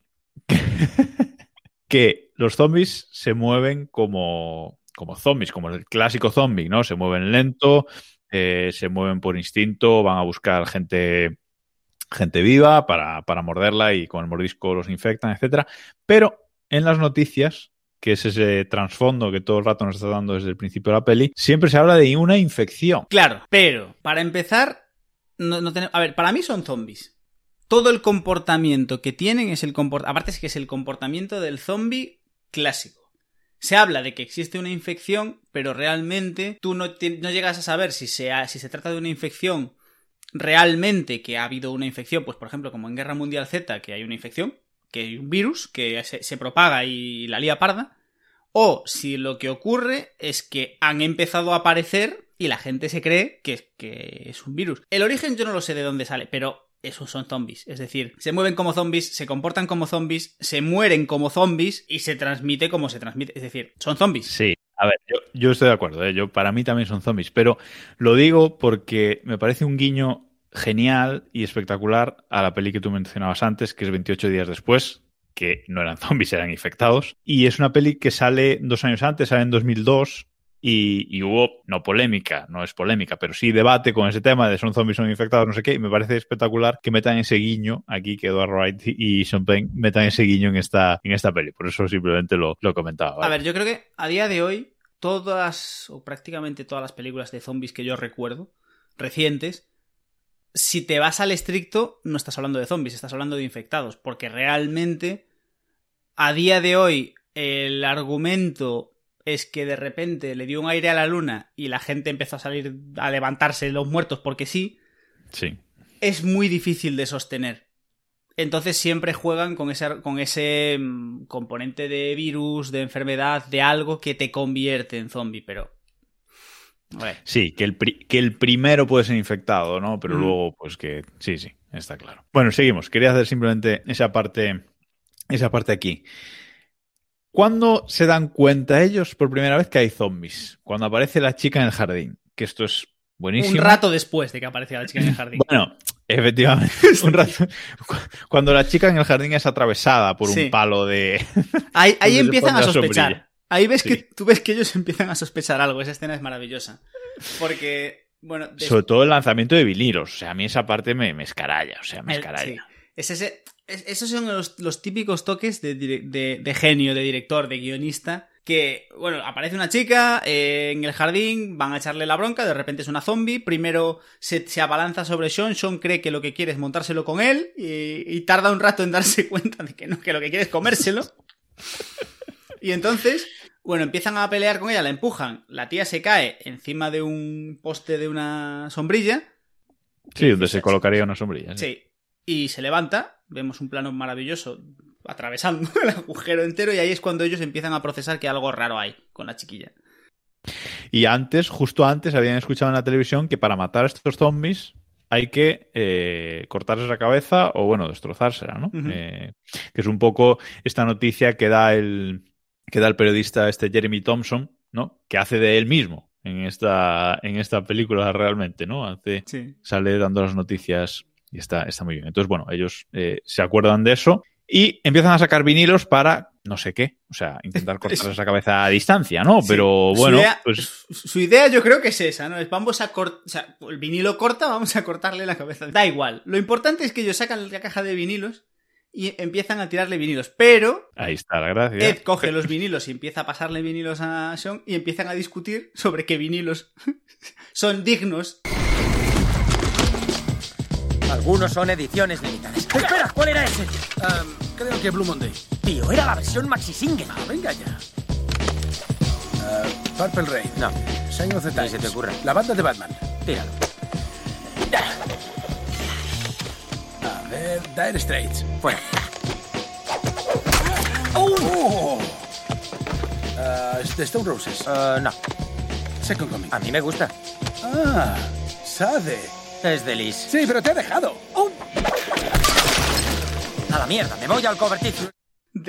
que los zombies se mueven como, como zombies, como el clásico zombie, ¿no? Se mueven lento, eh, se mueven por instinto, van a buscar gente, gente viva para, para morderla y con el mordisco los infectan, etcétera. Pero en las noticias, que es ese trasfondo que todo el rato nos está dando desde el principio de la peli, siempre se habla de una infección. Claro, pero para empezar, no, tenemos- a ver, para mí son zombies. Todo el comportamiento que tienen es el comportamiento. Aparte es que es el comportamiento del zombie clásico. Se habla de que existe una infección, pero realmente tú no, no llegas a saber si se, ha- si se trata de una infección realmente que ha habido una infección, pues por ejemplo como en Guerra Mundial Z, que hay una infección, que hay un virus que se, se propaga y la lía parda, o si lo que ocurre es que han empezado a aparecer y la gente se cree que, que es un virus. El origen yo no lo sé de dónde sale, pero esos son zombies. Es decir, se mueven como zombies, se comportan como zombies, se mueren como zombies y se transmite como se transmite. Es decir, son zombies. Sí, a ver, yo, yo estoy de acuerdo, ¿eh? yo, para mí también son zombies, pero lo digo porque me parece un guiño genial y espectacular a la peli que tú mencionabas antes, que es 28 días después, que no eran zombies, eran infectados, y es una peli que sale dos años antes, sale en 2002, y, hubo, no polémica, no es polémica, pero sí debate con ese tema de son zombies, son infectados, no sé qué, y me parece espectacular que metan ese guiño aquí, que Edward Wright y Sean Penn metan ese guiño en esta, en esta peli, por eso simplemente lo, lo comentaba. A ¿vale? ver, yo creo que a día de hoy, todas, o prácticamente todas las películas de zombies que yo recuerdo, recientes, si te vas al estricto, no estás hablando de zombies, estás hablando de infectados, porque realmente a día de hoy el argumento es que de repente le dio un aire a la luna y la gente empezó a salir a levantarse los muertos porque sí, Sí. es muy difícil de sostener. Entonces siempre juegan con ese, con ese mm, componente de virus, de enfermedad, de algo que te convierte en zombie, pero... Sí, que el, pri- que el primero puede ser infectado, ¿no? Pero Mm. luego, pues que sí, sí, está claro. Bueno, seguimos. Quería hacer simplemente esa parte, esa parte aquí. ¿Cuándo se dan cuenta ellos por primera vez que hay zombies? Cuando aparece la chica en el jardín. Que esto es buenísimo. un rato después de que apareciera la chica en el jardín. Bueno, efectivamente, un rato. Cu- Cuando la chica en el jardín es atravesada por Sí. un palo de. Ahí, ahí empiezan a sospechar. Ahí ves Sí. que tú ves que ellos empiezan a sospechar algo. Esa escena es maravillosa. Porque, bueno, des- Sobre todo el lanzamiento de vinilos. O sea, a mí esa parte me, me escaralla. O sea, me el- escaralla. sí. Es ese, es- esos son los, los típicos toques de, dire- de- de genio, de director, de guionista. Que, bueno, aparece una chica eh, en el jardín, van a echarle la bronca, de repente es una zombie. Primero se, se abalanza sobre Sean, Sean cree que lo que quiere es montárselo con él y, y tarda un rato en darse cuenta de que no, que lo que quiere es comérselo. Y entonces, bueno, empiezan a pelear con ella, la empujan, la tía se cae encima de un poste de una sombrilla. Sí, donde se colocaría una sombrilla. sí. Sí. Y se levanta, vemos un plano maravilloso atravesando el agujero entero y ahí es cuando ellos empiezan a procesar que algo raro hay con la chiquilla. Y antes, justo antes, habían escuchado en la televisión que para matar a estos zombies hay que eh, cortarles la cabeza o, bueno, destrozársela, ¿no? Eh, que es un poco esta noticia que da el, que da el periodista este Jeremy Thompson, ¿no? Que hace de él mismo en esta, en esta película realmente, ¿no? Hace, Sí. sale dando las noticias y está, está muy bien. Entonces, bueno, ellos eh, se acuerdan de eso y empiezan a sacar vinilos para no sé qué, o sea, intentar cortarles la cabeza a distancia, ¿no? Pero Su bueno, idea- pues su, su idea yo creo que es esa, ¿no? Es vamos a cortar, o sea, el vinilo corta, vamos a cortarle la cabeza. Da igual. Lo importante es que ellos sacan la caja de vinilos y empiezan a tirarle vinilos. Pero ahí está la gracia. Ed coge los vinilos y empieza a pasarle vinilos a Sean y empiezan a discutir sobre qué vinilos son dignos. Algunos son ediciones limitadas. Espera, ¿cuál era ese? Ah, creo que Blue Monday. Tío, era la versión maxi single. Ah, venga ya. Ah, Purple Rain. No, Sign of the Times. se te ocurra. La banda de Batman. tíralo. A ver, Dire Straits. Fuera. ¡Oh! Ah, The Stone Roses. Eh, no, Second Coming. a mí me gusta. Ah, Sade. Es de Liz. Sí, pero te ha dejado. ¡Oh! A la mierda, me voy al cover título.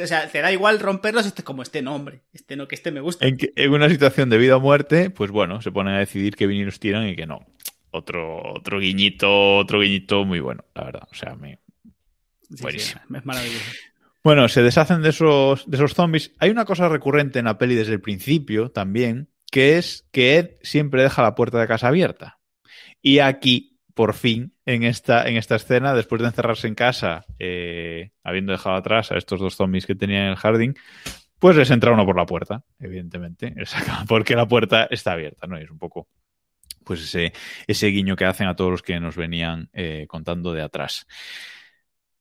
O sea, te da igual romperlos este como este nombre. Este no, que este me gusta. En, que- en una situación de vida o muerte, pues bueno, se ponen a decidir qué vinilos tiran y qué no. Otro, otro guiñito, otro guiñito muy bueno, la verdad. O sea, me... Sí, sí, buenísimo. es maravilloso. Bueno, se deshacen de esos, de esos zombies. Hay una cosa recurrente en la peli desde el principio también, que es que Ed siempre deja la puerta de casa abierta. Y aquí, por fin, en esta, en esta escena, después de encerrarse en casa, eh, habiendo dejado atrás a estos dos zombies que tenían en el jardín, pues les entra uno por la puerta, evidentemente, porque la puerta está abierta, ¿no? Y es un poco pues ese, ese guiño que hacen a todos los que nos venían eh, contando de atrás.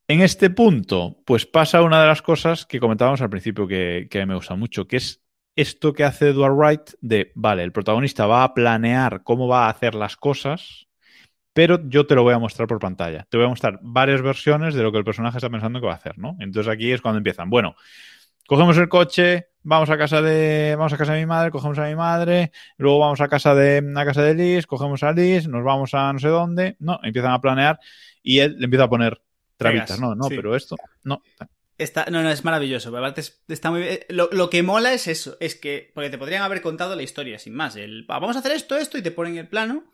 En este punto, pues pasa una de las cosas que comentábamos al principio que, que me gusta mucho, que es esto que hace Edward Wright de, vale, el protagonista va a planear cómo va a hacer las cosas, pero yo te lo voy a mostrar por pantalla. Te voy a mostrar varias versiones de lo que el personaje está pensando que va a hacer, ¿no? Entonces aquí es cuando empiezan. Bueno, cogemos el coche, vamos a casa de vamos a casa de mi madre, cogemos a mi madre, luego vamos a casa de a casa de Liz, cogemos a Liz, nos vamos a no sé dónde, no, empiezan a planear y él le empieza a poner trabitas, no, no, sí. pero esto, no. Está, no, no, es maravilloso. aparte está muy bien. Lo, lo que mola es eso. Es que. Porque te podrían haber contado la historia, sin más. El, "Va, vamos a hacer esto, esto, y te ponen el plano.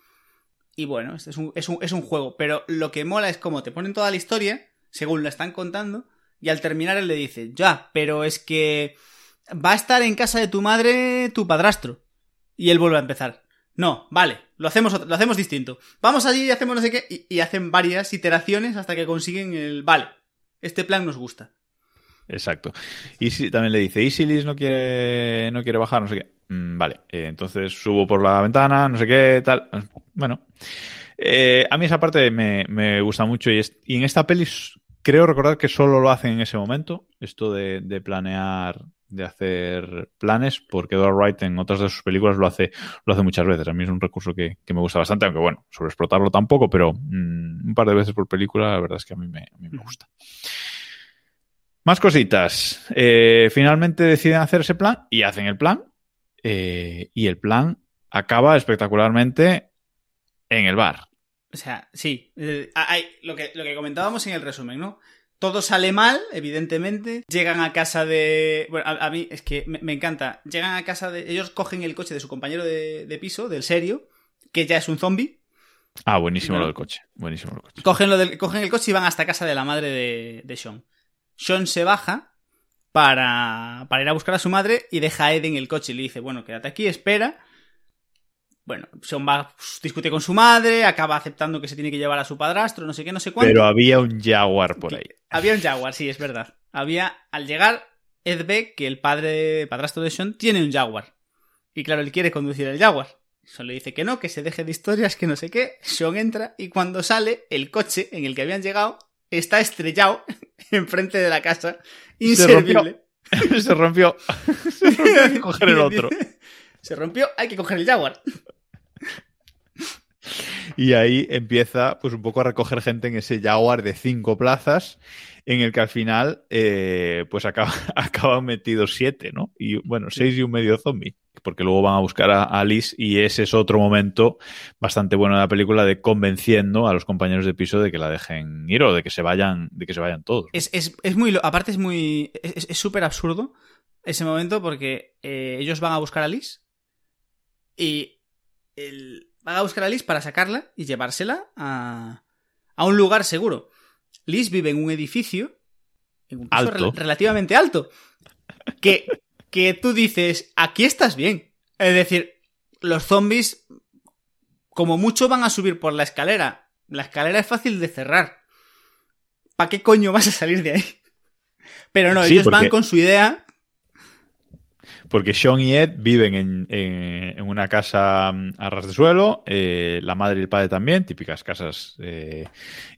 Y bueno, este es un, es, un, es un juego. Pero lo que mola es como te ponen toda la historia, según la están contando. Y al terminar él le dice, ya, pero es que. Va a estar en casa de tu madre tu padrastro. Y él vuelve a empezar. No, vale, lo hacemos, lo hacemos distinto. Vamos allí y hacemos no sé qué. Y, y hacen varias iteraciones hasta que consiguen el. Vale, este plan nos gusta. Exacto. Y si, también le dice, ¿y si Liz no quiere, no quiere bajar? No sé qué. Mm, vale, eh, entonces subo por la ventana, no sé qué, tal. Bueno. Eh, a mí esa parte me, me gusta mucho y, es- y en esta peli creo recordar que solo lo hacen en ese momento, esto de, de planear, de hacer planes, porque Edward Wright en otras de sus películas lo hace, lo hace muchas veces. A mí es un recurso que, que me gusta bastante, aunque bueno, sobre explotarlo tampoco, pero mm, un par de veces por película, la verdad es que a mí me, a mí me gusta. Más cositas. Eh, finalmente deciden hacer ese plan y hacen el plan. Eh, y el plan acaba espectacularmente en el bar. O sea, sí. eh, hay, lo, que, lo que comentábamos en el resumen, ¿no? Todo sale mal, evidentemente. Llegan a casa de. Bueno, a, a mí es que me, me encanta. Llegan a casa de. Ellos cogen el coche de su compañero de, de piso, del serio, que ya es un zombie. Ah, buenísimo Bueno. lo del coche. Buenísimo lo del coche. Cogen, lo del- cogen el coche y van hasta casa de la madre de, de Sean. Sean se baja para, para ir a buscar a su madre y deja a Ed en el coche y le dice, bueno, quédate aquí, espera. Bueno, Sean va, discute con su madre, acaba aceptando que se tiene que llevar a su padrastro, no sé qué, no sé cuánto. Pero había un jaguar por ahí. Había un jaguar, sí, es verdad. Había, al llegar, Ed ve que el padre, padrastro de Sean, tiene un jaguar. Y claro, él quiere conducir el jaguar. Sean le dice que no, que se deje de historias, que no sé qué. Sean entra y cuando sale, el coche en el que habían llegado está estrellado enfrente de la casa. Inservible. Se rompió. Se rompió. Hay que coger el otro. Se rompió, hay que coger el jaguar. Y ahí empieza, pues, un poco a recoger gente en ese Jaguar de cinco plazas, en el que al final, eh, pues, acaba, acaban metidos siete, ¿no? Y bueno, seis y un medio zombie. Porque luego van a buscar a, a Liz y ese es otro momento bastante bueno de la película de convenciendo a los compañeros de piso de que la dejen ir o de que se vayan, de que se vayan todos. Es, es, es muy. Aparte, es muy. Es súper absurdo ese momento porque eh, ellos van a buscar a Liz y el- van a buscar a Liz para sacarla y llevársela a, a un lugar seguro. Liz vive en un edificio, en un piso Alto. relativamente alto, que, que tú dices, aquí estás bien. Es decir, los zombies, como mucho, van a subir por la escalera. La escalera es fácil de cerrar. ¿Para qué coño vas a salir de ahí? Pero no, Sí, ellos van con su idea. Porque Sean y Ed viven en, en- una casa mm, a ras de suelo, eh, la madre y el padre también, típicas casas eh,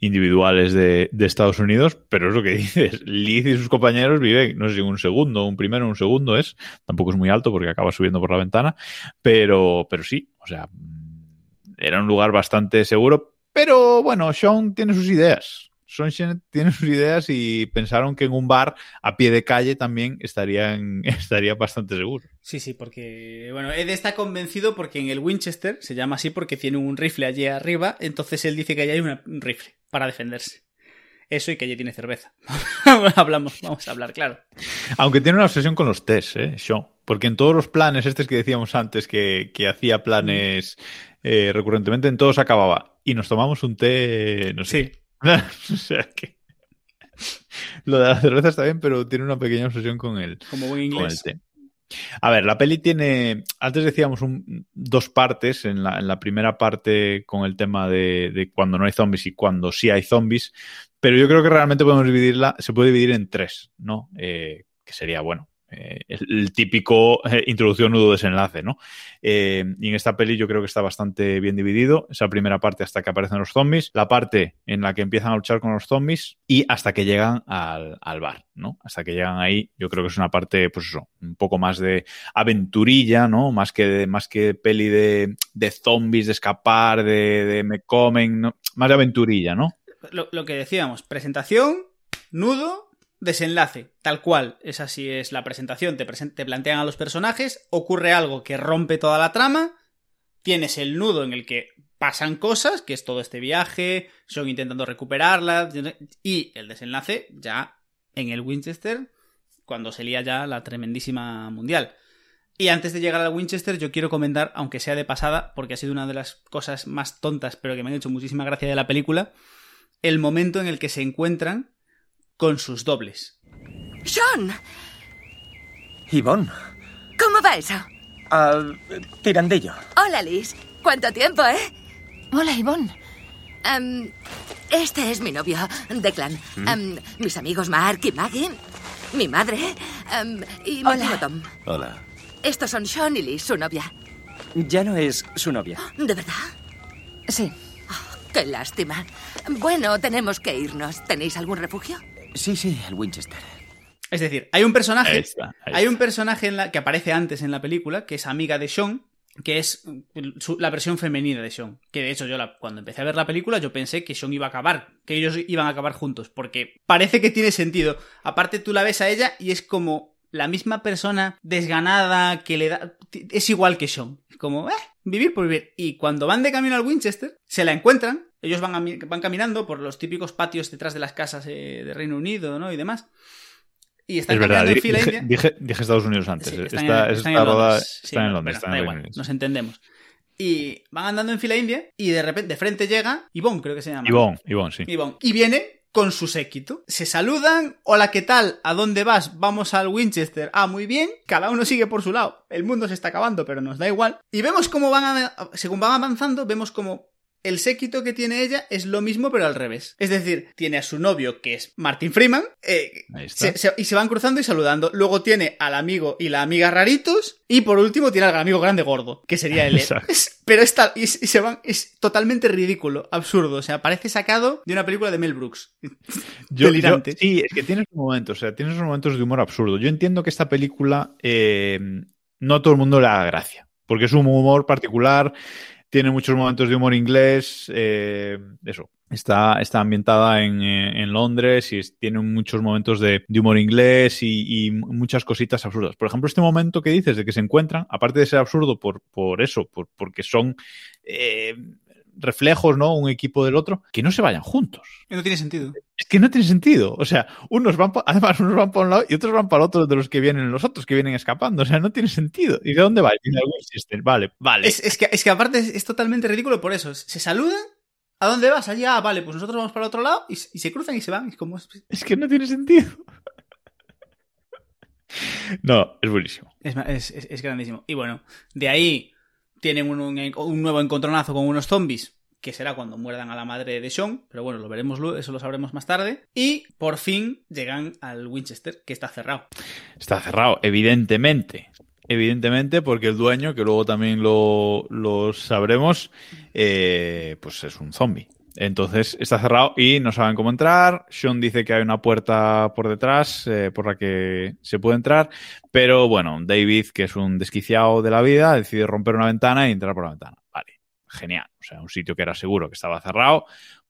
individuales de, de Estados Unidos, pero es lo que dices, Liz y sus compañeros viven, no sé si un segundo, un primero, un segundo es, tampoco es muy alto porque acaba subiendo por la ventana, pero, pero sí, o sea, mm, era un lugar bastante seguro, pero bueno, Sean tiene sus ideas. Sean tiene sus ideas y pensaron que en un bar a pie de calle también estarían, estaría bastante seguro. Sí, sí, porque. Bueno, Ed está convencido porque en el Winchester se llama así porque tiene un rifle allí arriba. Entonces él dice que allí hay una- un rifle para defenderse. Eso y que allí tiene cerveza. Hablamos, vamos a hablar, claro. Aunque tiene una obsesión con los test, ¿eh? Sean. Porque en todos los planes, estos que decíamos antes, que, que hacía planes eh, recurrentemente, en todos acababa. Y nos tomamos un té, no sé. Sí. o sea que. Lo de la cerveza está bien, pero tiene una pequeña obsesión con el, Como buen con el inglés. té. A ver, la peli tiene. Antes decíamos un- dos partes. En la, en la primera parte con el tema de, de cuando no hay zombies y cuando sí hay zombies. Pero yo creo que realmente podemos dividirla. Se puede dividir en tres, ¿no? Eh, que sería, bueno, eh, el, típico eh, introducción, nudo, desenlace, ¿no? Eh, y en esta peli yo creo que está bastante bien dividido. Esa primera parte hasta que aparecen los zombies, la parte en la que empiezan a luchar con los zombies y hasta que llegan al, al bar, ¿no? Hasta que llegan ahí, yo creo que es una parte, pues eso, un poco más de aventurilla, ¿no? Más que, de- más que peli de, de zombies, de escapar, de, me comen. Más de aventurilla, ¿no? Lo que decíamos, presentación, nudo, desenlace. Tal cual. Esa sí es la presentación. Te, plantean a los personajes, ocurre algo que rompe toda la trama, tienes el nudo en el que pasan cosas, que es todo este viaje, son intentando recuperarla, y el desenlace ya en el Winchester, cuando se lía ya la tremendísima mundial. Y antes de llegar al Winchester, yo quiero comentar, aunque sea de pasada, porque ha sido una de las cosas más tontas, pero que me han hecho muchísima gracia de la película, el momento en el que se encuentran con sus dobles. Sean, Ivonne, ¿cómo va eso? ah, tirandillo. Hola, Liz. ¿Cuánto tiempo, eh? Hola, Ivonne. Em, este es mi novio, Declan. Em, mis amigos Mark y Maggie. Mi madre. em, y mi Tom. Hola. Estos son Sean y Liz, su novia. Ya no es su novia. ¿De verdad? Sí. Qué lástima. Bueno, tenemos que irnos. ¿Tenéis algún refugio? Sí, sí, el Winchester. Es decir, hay un personaje, Ahí está, ahí hay un personaje en la, que aparece antes en la película, que es amiga de Sean, que es su- la versión femenina de Sean. Que de hecho yo la- cuando empecé a ver la película yo pensé que Sean iba a acabar, que ellos iban a acabar juntos, porque parece que tiene sentido. Aparte tú la ves a ella y es como la misma persona desganada que le da... Es igual que Sean. Como, eh, vivir por vivir. Y cuando van de camino al Winchester, se la encuentran. Ellos van, a van caminando por los típicos patios detrás de las casas eh, de Reino Unido, ¿no? Y demás. Y están Es verdad, caminando en fila dije, india. dije- dije Estados Unidos antes. Sí, está están está, en, están Londres. está Sí, en Londres. está en da igual, nos entendemos. Y van andando en fila india y de repente de frente llega Ivonne, creo que se llama. Ivonne, Ivonne, sí. Ivonne. Y viene con su séquito. Se saludan. Hola, ¿qué tal? ¿A dónde vas? Vamos al Winchester. Ah, muy bien. Cada uno sigue por su lado. El mundo se está acabando, pero nos da igual. Y vemos cómo van, a- según van avanzando, vemos como el séquito que tiene ella es lo mismo, pero al revés. Es decir, tiene a su novio, que es Martin Freeman, eh, se- se- y se van cruzando y saludando. Luego tiene al amigo y la amiga raritos. Y por último tiene al amigo grande gordo, que sería. Es- Pero está, y, y se van, es totalmente ridículo, absurdo. O sea, parece sacado de una película de Mel Brooks. Yo- sí, es que tienes momentos, o sea, tienes momentos de humor absurdo. Yo entiendo que esta película eh, no a todo el mundo le haga gracia, porque es un humor particular, tiene muchos momentos de humor inglés, eh, eso. Está, está ambientada en, eh, en Londres y tiene muchos momentos de, humor inglés y, y muchas cositas absurdas. Por ejemplo, este momento que dices de que se encuentran, aparte de ser absurdo por, por eso, por, porque son eh, reflejos, ¿no? Un equipo del otro, que no se vayan juntos. No tiene sentido. Es que no tiene sentido. O sea, unos van, pa- además, unos van para un lado y otros van para el otro de los que vienen los otros que vienen escapando. O sea, no tiene sentido. ¿Y de dónde va? Y de Winchester. Vale, vale. Es, es que, es que aparte es, es totalmente ridículo por eso. Se saludan. ¿A dónde vas? Allá, ah, vale, pues nosotros vamos para el otro lado y, se cruzan y se van. Es como. Es que no tiene sentido. No, es buenísimo. Es grandísimo. Y bueno, de ahí tienen un, nuevo encontronazo con unos zombies, que será cuando muerdan a la madre de Sean, pero bueno, lo veremos eso lo sabremos más tarde. Y por fin llegan al Winchester, que está cerrado. Está cerrado, evidentemente. Evidentemente, porque el dueño, que luego también lo, lo sabremos, eh, pues es un zombie. Entonces está cerrado y no saben cómo entrar. Sean dice que hay una puerta por detrás eh, por la que se puede entrar. Pero bueno, David, que es un desquiciado de la vida, decide romper una ventana y entrar por la ventana. Vale, genial. O sea, un sitio que era seguro, que estaba cerrado,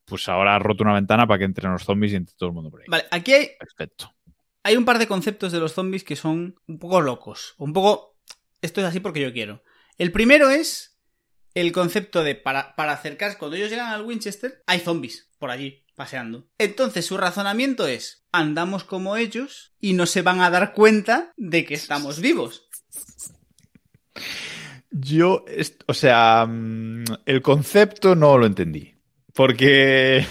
pues ahora ha roto una ventana para que entren los zombies y entre todo el mundo por ahí. Vale, aquí hay, Perfecto. hay un par de conceptos de los zombies que son un poco locos. Un poco. Esto es así porque yo quiero. El primero es el concepto de para, para acercarse. Cuando ellos llegan al Winchester, hay zombies por allí paseando. Entonces su razonamiento es: andamos como ellos y no se van a dar cuenta de que estamos vivos. Yo, o sea, mm, el concepto no lo entendí. Porque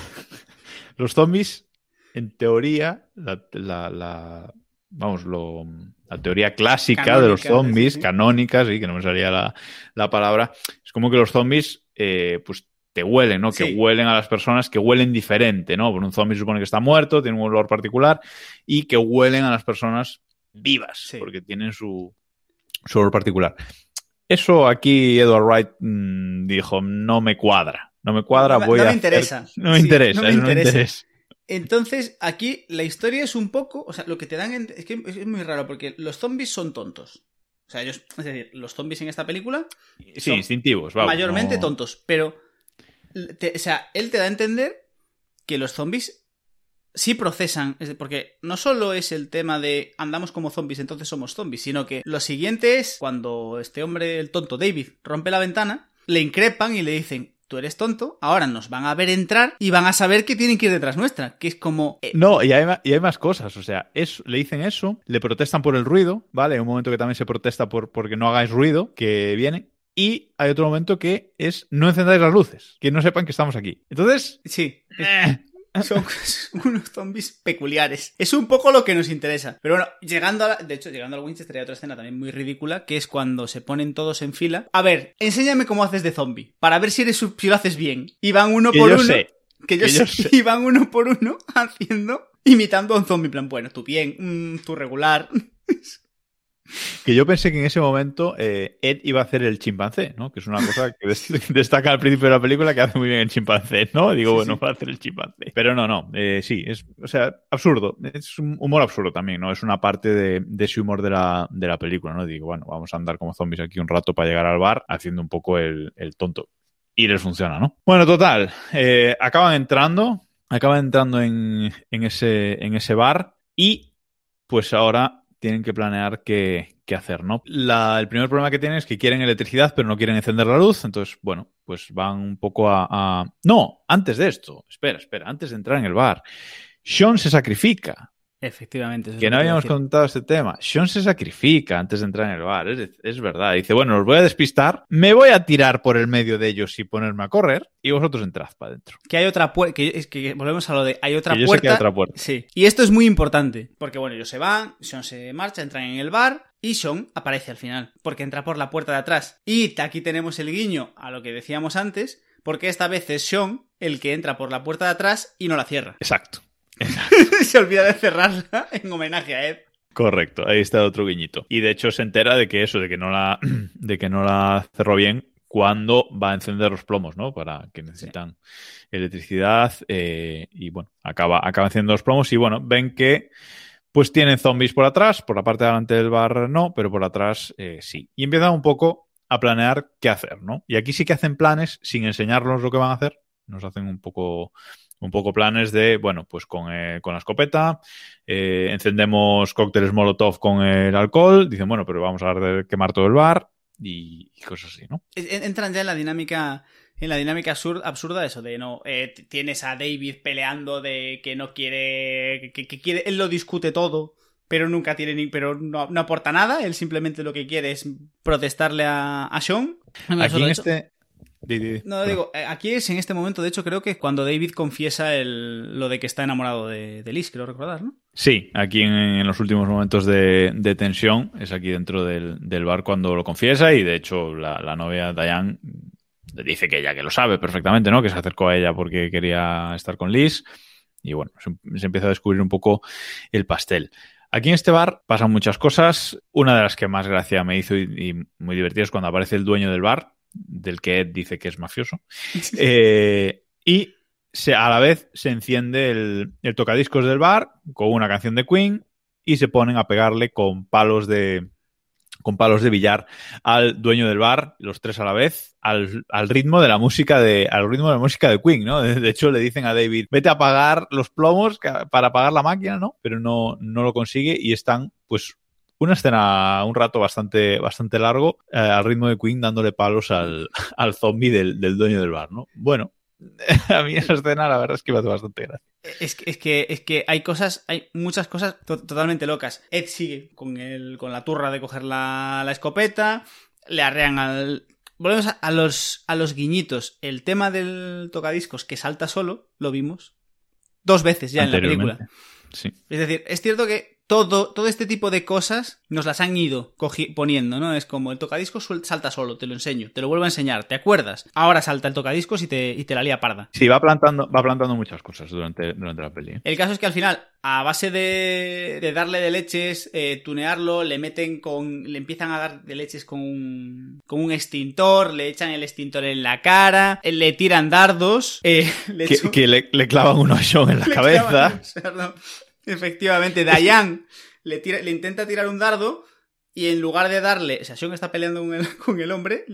los zombies, en teoría, la- vamos, lo, la teoría clásica de los zombies, sí, canónica, sí, que no me salía la, la palabra, es como que los zombies, eh, pues te huelen, ¿no? Que huelen a las personas, que huelen diferente, ¿no? Por un zombie supone que está muerto, tiene un olor particular, y que huelen a las personas vivas, Sí. porque tienen su, su olor particular. Eso aquí Edward Wright mm, dijo, no me cuadra. No me cuadra, No voy no a me hacer- interesa. No me Sí, interesa, no me eso no me interesa. Entonces, aquí la historia es un poco. O sea, lo que te dan. en- es que es muy raro porque los zombies son tontos. O sea, ellos. Es decir, los zombies en esta película Sí, Son instintivos, vamos. mayormente no- tontos. Pero. te- o sea, él te da a entender que los zombies sí procesan. porque no solo es el tema de andamos como zombies, entonces somos zombies, sino que lo siguiente es cuando este hombre, el tonto David, rompe la ventana, le increpan y le dicen. Tú eres tonto, ahora nos van a ver entrar y van a saber que tienen que ir detrás nuestra. Que es como. eh, No, y hay, ma- y hay más cosas. O sea, es, le dicen eso, le protestan por el ruido, ¿vale? Hay un momento que también se protesta por porque no hagáis ruido, que viene. Y hay otro momento que es no encendáis las luces, que no sepan que estamos aquí. Entonces, Sí, eh, son unos zombies peculiares. Es un poco lo que nos interesa. Pero bueno, llegando a la- de hecho, llegando al Winchester hay otra escena también muy ridícula, que es cuando se ponen todos en fila. A ver, enséñame cómo haces de zombie, para ver si eres si lo haces bien. Y van uno que por yo uno. sé. que yo que yo sé. sé. Y van uno por uno haciendo, imitando a un zombie. En plan, bueno, tú bien, mm, tú regular. Que yo pensé que en ese momento eh, Ed iba a hacer el chimpancé, ¿no? Que es una cosa que destaca al principio de la película que hace muy bien el chimpancé, ¿no? Digo, bueno, va a hacer el chimpancé. Pero no, no, eh, sí, es, o sea, absurdo. Es un humor absurdo también, ¿no? Es una parte de, de ese humor de la, de la película, ¿no? Digo, bueno, vamos a andar como zombies aquí un rato para llegar al bar haciendo un poco el, el tonto. Y les funciona, ¿no? Bueno, total, eh, acaban entrando, acaban entrando en, en, ese, en ese bar y pues ahora tienen que planear qué, qué hacer, ¿no? La, el primer problema que tienen es que quieren electricidad, pero no quieren encender la luz, entonces, bueno, pues van un poco a, a... No, antes de esto, espera, espera, antes de entrar en el bar, Sean se sacrifica. Efectivamente. eso es Que no habíamos contado este tema. Sean se sacrifica antes de entrar en el bar, es, es verdad. Dice, bueno, os voy a despistar, me voy a tirar por el medio de ellos y ponerme a correr, y vosotros entrad para adentro. Que hay otra puerta. Que es que volvemos a lo de. Hay otra Que yo sé puerta. que hay otra puerta. Sí. Y esto es muy importante. Porque bueno, ellos se van, Sean se marcha, entran en el bar. Y Sean aparece al final. Porque entra por la puerta de atrás. Y aquí tenemos el guiño a lo que decíamos antes. Porque esta vez es Sean el que entra por la puerta de atrás y no la cierra. Exacto. se olvida de cerrarla en homenaje a Ed. Correcto, ahí está otro guiñito. Y de hecho se entera de que eso, de que no la, de que no la cerró bien cuando va a encender los plomos, ¿no? Para que necesitan electricidad eh, y bueno, acaba, acaba encendiendo los plomos y bueno, ven que pues tienen zombies por atrás, por la parte de delante del bar no, pero por atrás eh, sí. Y empiezan un poco a planear qué hacer, ¿no? Y aquí sí que hacen planes sin enseñarnos lo que van a hacer, nos hacen un poco un poco planes de, bueno, pues con, eh, con la escopeta, eh, encendemos cócteles Molotov con el alcohol, dicen, bueno, pero vamos a quemar todo el bar y, y cosas así, ¿no? En- Entran ya en la dinámica. En la dinámica absur- absurda eso de no eh, tienes a David peleando de que no quiere que, que quiere él lo discute todo pero nunca tiene ni pero no, no aporta nada él simplemente lo que quiere es protestarle a, a Sean Aquí en este... No digo eh, aquí es en este momento de hecho creo que es cuando David confiesa el, lo de que está enamorado de, de Liz creo recordar ¿no? Sí, aquí en, en los últimos momentos de, de tensión es aquí dentro del, del bar cuando lo confiesa y de hecho la, la novia Diane le dice que ella que lo sabe perfectamente, ¿no? Que se acercó a ella porque quería estar con Liz y bueno, se, se empieza a descubrir un poco el pastel. Aquí en este bar pasan muchas cosas. Una de las que más gracia me hizo y, y muy divertida es cuando aparece el dueño del bar, del que Ed dice que es mafioso. Eh, y se, a la vez se enciende el, el tocadiscos del bar con una canción de Queen y se ponen a pegarle con palos de con palos de billar al dueño del bar, los tres a la vez, al, al ritmo de la música de al ritmo de la música de Queen, ¿no? De, hecho le dicen a David, "Vete a apagar los plomos para apagar la máquina", ¿no? Pero no no lo consigue y están pues una escena un rato bastante bastante largo eh, al ritmo de Queen dándole palos al, al zombie del, del dueño del bar, ¿no? Bueno, a mí esa escena la verdad es que me hace bastante gracia. Es que, es que, es que hay cosas, hay muchas cosas to- totalmente locas. Ed sigue con el, con la turra de coger la, la escopeta, le arrean al. Volvemos a, a los, a los guiñitos. El tema del tocadiscos que salta solo, lo vimos dos veces ya en la película. Sí. Es decir, es cierto que todo, todo este tipo de cosas nos las han ido poniendo, ¿no? Es como el tocadiscos salta solo, te lo enseño, te lo vuelvo a enseñar, ¿te acuerdas? Ahora salta el tocadiscos y te, y te la lía parda. Sí, va plantando, va plantando muchas cosas durante, durante la peli. ¿eh? El caso es que al final, a base de, de darle de leches, eh, tunearlo, le meten con. le empiezan a dar de leches con un. con un extintor, le echan el extintor en la cara, eh, le tiran dardos, eh, le Que, le, le clavan un Sean en la cabeza. Efectivamente, Dayan le, tira- le intenta tirar un dardo y en lugar de darle. O sea, Sean está peleando con el, con el hombre,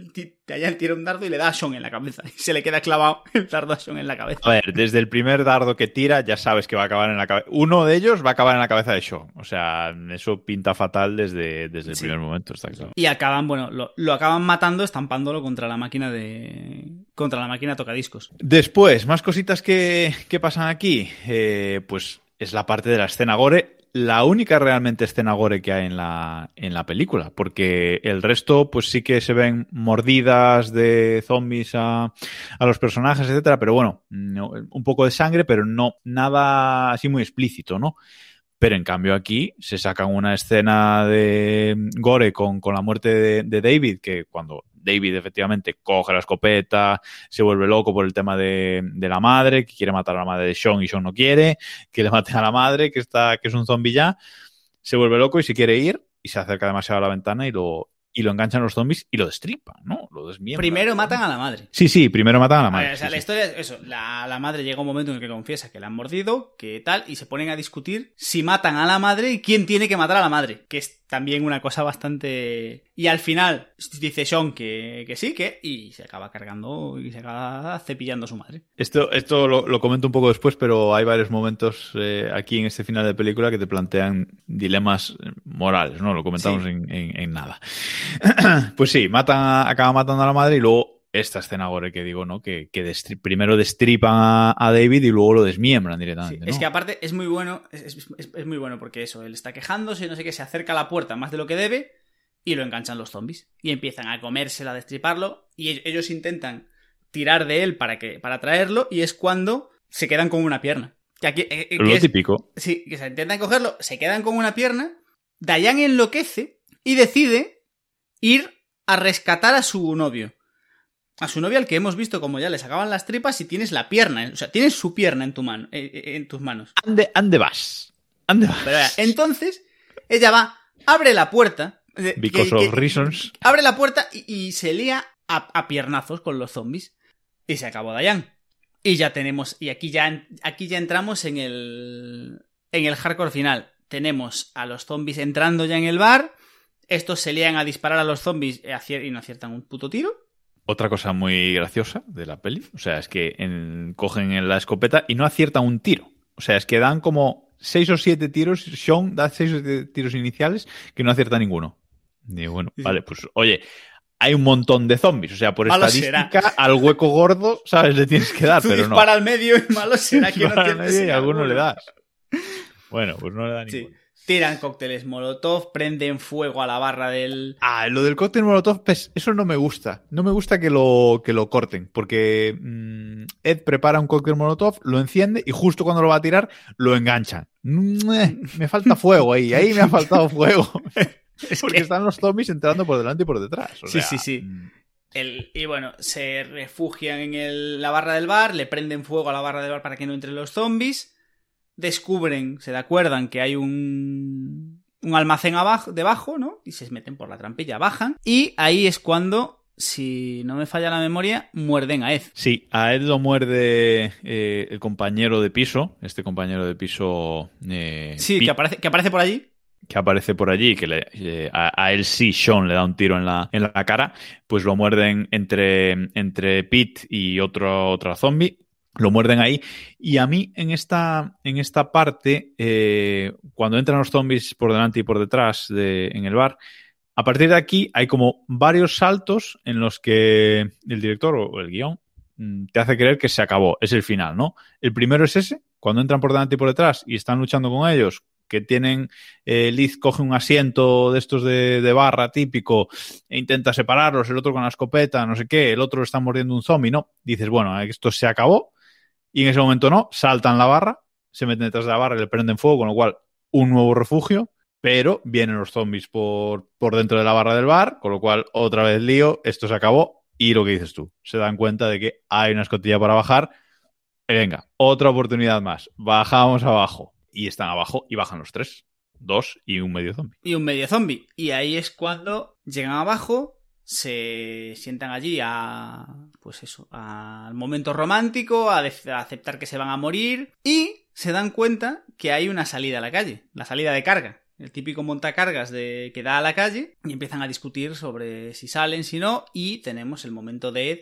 Dayan tira un dardo y le da a Sean en la cabeza. Y se le queda clavado el dardo a Sean en la cabeza. A ver, desde el primer dardo que tira ya sabes que va a acabar en la cabeza. Uno de ellos va a acabar en la cabeza de Sean. O sea, eso pinta fatal desde, desde el Sí. primer momento, está claro. Y acaban, bueno, lo, lo acaban matando estampándolo contra la máquina de. contra la máquina tocadiscos. Después, más cositas que, que pasan aquí. Eh, pues es la parte de la escena gore. La única realmente escena gore que hay en la, en la película. Porque el resto, pues sí que se ven mordidas de zombies a, a los personajes, etcétera. Pero bueno, no- un poco de sangre, pero no nada así muy explícito, ¿no? Pero en cambio aquí se sacan una escena de gore con, con la muerte de David, que cuando David efectivamente coge la escopeta, se vuelve loco por el tema de, de la madre, que quiere matar a la madre de Sean y Sean no quiere, que le maten a la madre, que está, que es un zombie ya, se vuelve loco y se quiere ir. y se acerca demasiado a la ventana y lo, y lo enganchan los zombies y lo destripan, ¿no? Lo desmiembran. Primero matan a la madre. Sí, sí, primero matan a la A madre. ver, o sea, sí, la sí. historia es eso. La, la madre llega un momento en el que confiesa que la han mordido, que tal, y se ponen a discutir si matan a la madre y quién tiene que matar a la madre. Que es también una cosa bastante. Y al final dice Sean que, que sí, que. Y se acaba cargando y se acaba cepillando a su madre. Esto, esto lo, lo comento un poco después, pero hay varios momentos eh, aquí en este final de película que te plantean dilemas morales, ¿no? Lo comentamos Sí. en, en- en nada. pues sí, matan, acaba matando a la madre y luego esta escena gore que digo, ¿no? Que, que destri- primero destripan a, a David y luego lo desmiembran Sí, directamente. Es ¿no? que aparte es muy bueno, es, es- es- es muy bueno porque eso, él está quejándose, no sé qué, se acerca a la puerta más de lo que debe y lo enganchan los zombies. Y empiezan a comérsela, a destriparlo y ell- ellos intentan tirar de él para, que, para traerlo y es cuando se quedan con una pierna. Que aquí, eh, eh, lo es- típico. Sí, que se intentan cogerlo, se quedan con una pierna, Dayan enloquece y decide ir a rescatar a su novio. A su novio al que hemos visto como ya le sacaban las tripas y tienes la pierna, o sea, tienes su pierna en tu mano, eh, en tus manos. Ande, ande vas. Ande vas. Pero entonces, ella va, abre la puerta. Because que- of que- reasons. Abre la puerta y, y se lía a, a piernazos con los zombies. Y se acabó Dayan. Y ya tenemos, y aquí ya, aquí ya entramos en el, en el hardcore final. Tenemos a los zombies entrando ya en el bar. Estos se lían a disparar a los zombies y no aciertan un puto tiro. Otra cosa muy graciosa de la peli, o sea, es que en- cogen en la escopeta y no aciertan un tiro. O sea, es que dan como seis o siete tiros, Sean da seis o siete tiros iniciales que no acierta ninguno. Y bueno, vale, pues oye, hay un montón de zombies, o sea, por Malo estadística, al hueco gordo, ¿sabes? Le tienes que dar, Tú pero no. dispara al medio y malo será que no Dispara al medio y alguno le das. Bueno, pues no le da Sí. ninguno. Tiran cócteles molotov, prenden fuego a la barra del... Ah, lo del cóctel molotov, pues eso no me gusta. No me gusta que lo, que lo corten, porque mm, Ed prepara un cóctel molotov, lo enciende y justo cuando lo va a tirar, lo enganchan. Me falta fuego ahí, ahí me ha faltado fuego. Es Porque que- están los zombies entrando por delante y por detrás. o Sí, sea, sí, sí. mm, El- y bueno, se refugian en el- la barra del bar, le prenden fuego a la barra del bar para que no entren los zombies, descubren, se acuerdan que hay un, un almacén abajo, debajo, ¿no? Y se meten por la trampilla, bajan, y ahí es cuando, si no me falla la memoria, muerden a Ed. Sí, a Ed lo muerde eh, el compañero de piso, este compañero de piso. eh, Sí, Pete, que aparece, que aparece por allí. Que aparece por allí, que le- eh, a, él sí, Sean le da un tiro en la, en la cara, pues lo muerden entre, entre Pete y otro, otro zombie. Lo muerden ahí. Y a mí, en esta, en esta parte, eh, cuando entran los zombies por delante y por detrás de, en el bar, a partir de aquí hay como varios saltos en los que el director o el guion mm, te hace creer que se acabó, es el final, ¿no? El primero es ese, cuando entran por delante y por detrás y están luchando con ellos, que tienen, eh, Liz coge un asiento de estos de, barra típico e intenta separarlos, el otro con la escopeta, no sé qué, el otro está mordiendo un zombie, ¿no? Dices, bueno, esto se acabó y en ese momento no, saltan la barra, se meten detrás de la barra y le prenden fuego, con lo cual un nuevo refugio, pero vienen los zombies por, por dentro de la barra del bar, con lo cual otra vez lío, esto se acabó y lo que dices tú, se dan cuenta de que hay una escotilla para bajar, venga, otra oportunidad más, bajamos abajo y están abajo y bajan los tres, dos y un medio zombie. y un medio zombie. Y ahí es cuando llegan abajo, se sientan allí a. Pues eso, al momento romántico, a, a aceptar que se van a morir. Y se dan cuenta que hay una salida a la calle, la salida de carga. El típico montacargas de, que da a la calle y empiezan a discutir sobre si salen, si no, y tenemos el momento de Ed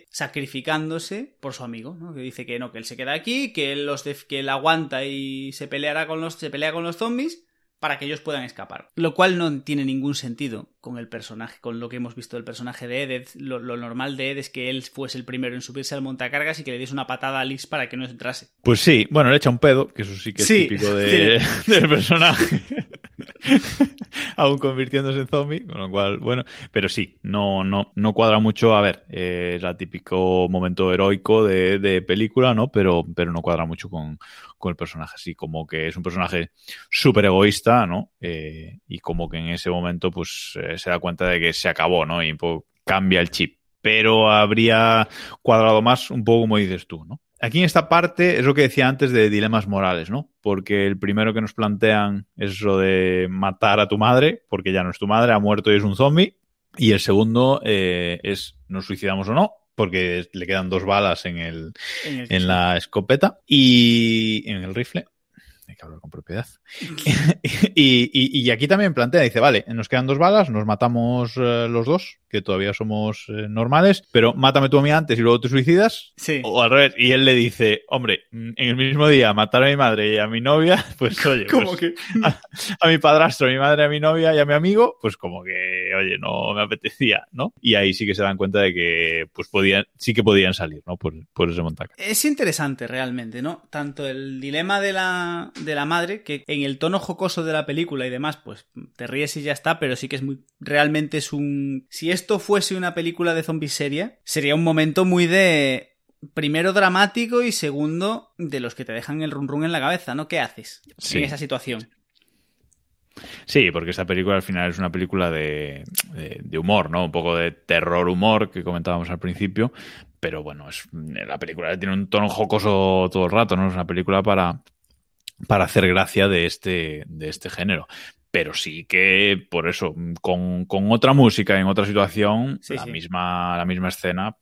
sacrificándose por su amigo, ¿no? que dice que no, que él se queda aquí, que él, los def- que él aguanta y se peleará con los, se pelea con los zombies, para que ellos puedan escapar. Lo cual no tiene ningún sentido con el personaje, con lo que hemos visto del personaje de Ed. Ed, Lo, lo normal de Ed es que él fuese el primero en subirse al montacargas y que le diese una patada a Liz para que no entrase. Pues sí, bueno, le echa un pedo, que eso sí que es Sí, típico de- del personaje. Aún convirtiéndose en zombie, con lo cual, bueno, pero sí, no, no, no cuadra mucho. A ver, eh, es el típico momento heroico de, de película, ¿no? Pero, pero no cuadra mucho con, con el personaje. Así como que es un personaje súper egoísta, ¿no? Eh, y como que en ese momento, pues, eh, se da cuenta de que se acabó, ¿no? Y cambia el chip. Pero habría cuadrado más, un poco como dices tú, ¿no? Aquí en esta parte es lo que decía antes de dilemas morales, ¿no? Porque el primero que nos plantean es eso de matar a tu madre, porque ya no es tu madre, ha muerto y es un zombie. Y el segundo eh, es nos suicidamos o no, porque le quedan dos balas en, el, En el- en la escopeta y en el rifle. Hay que hablar con propiedad. y, y- y aquí también plantea, dice, vale, nos quedan dos balas, nos matamos eh, los dos, que todavía somos eh, normales, pero mátame tú a mí antes y luego te suicidas. Sí. O al revés. Y él le dice, hombre, mm, en el mismo día matar a mi madre y a mi novia, pues oye, Como pues, que. a, a mi padrastro, a mi madre, a mi novia y a mi amigo, pues como que, oye, no me apetecía, ¿no? Y ahí sí que se dan cuenta de que, pues podían, sí que podían salir, ¿no? Por, por ese montaje. Es interesante realmente, ¿no? Tanto el dilema de la, de la madre, que en el tono jocoso de la película y demás, pues te ríes y ya está, pero sí que es muy... Realmente es un... Si esto fuese una película de zombies seria, sería un momento muy de... Primero dramático y segundo de los que te dejan el run run en la cabeza, ¿no? ¿Qué haces Sí. en esa situación? Sí, porque esta película al final es una película de, de, de humor, ¿no? Un poco de terror humor que comentábamos al principio, pero bueno, es la película tiene un tono jocoso todo el rato, ¿no? Es una película para, para hacer gracia de este, de este género. Pero sí que, por eso, con, con otra música, en otra situación, Sí, la, sí. Misma, la misma escena,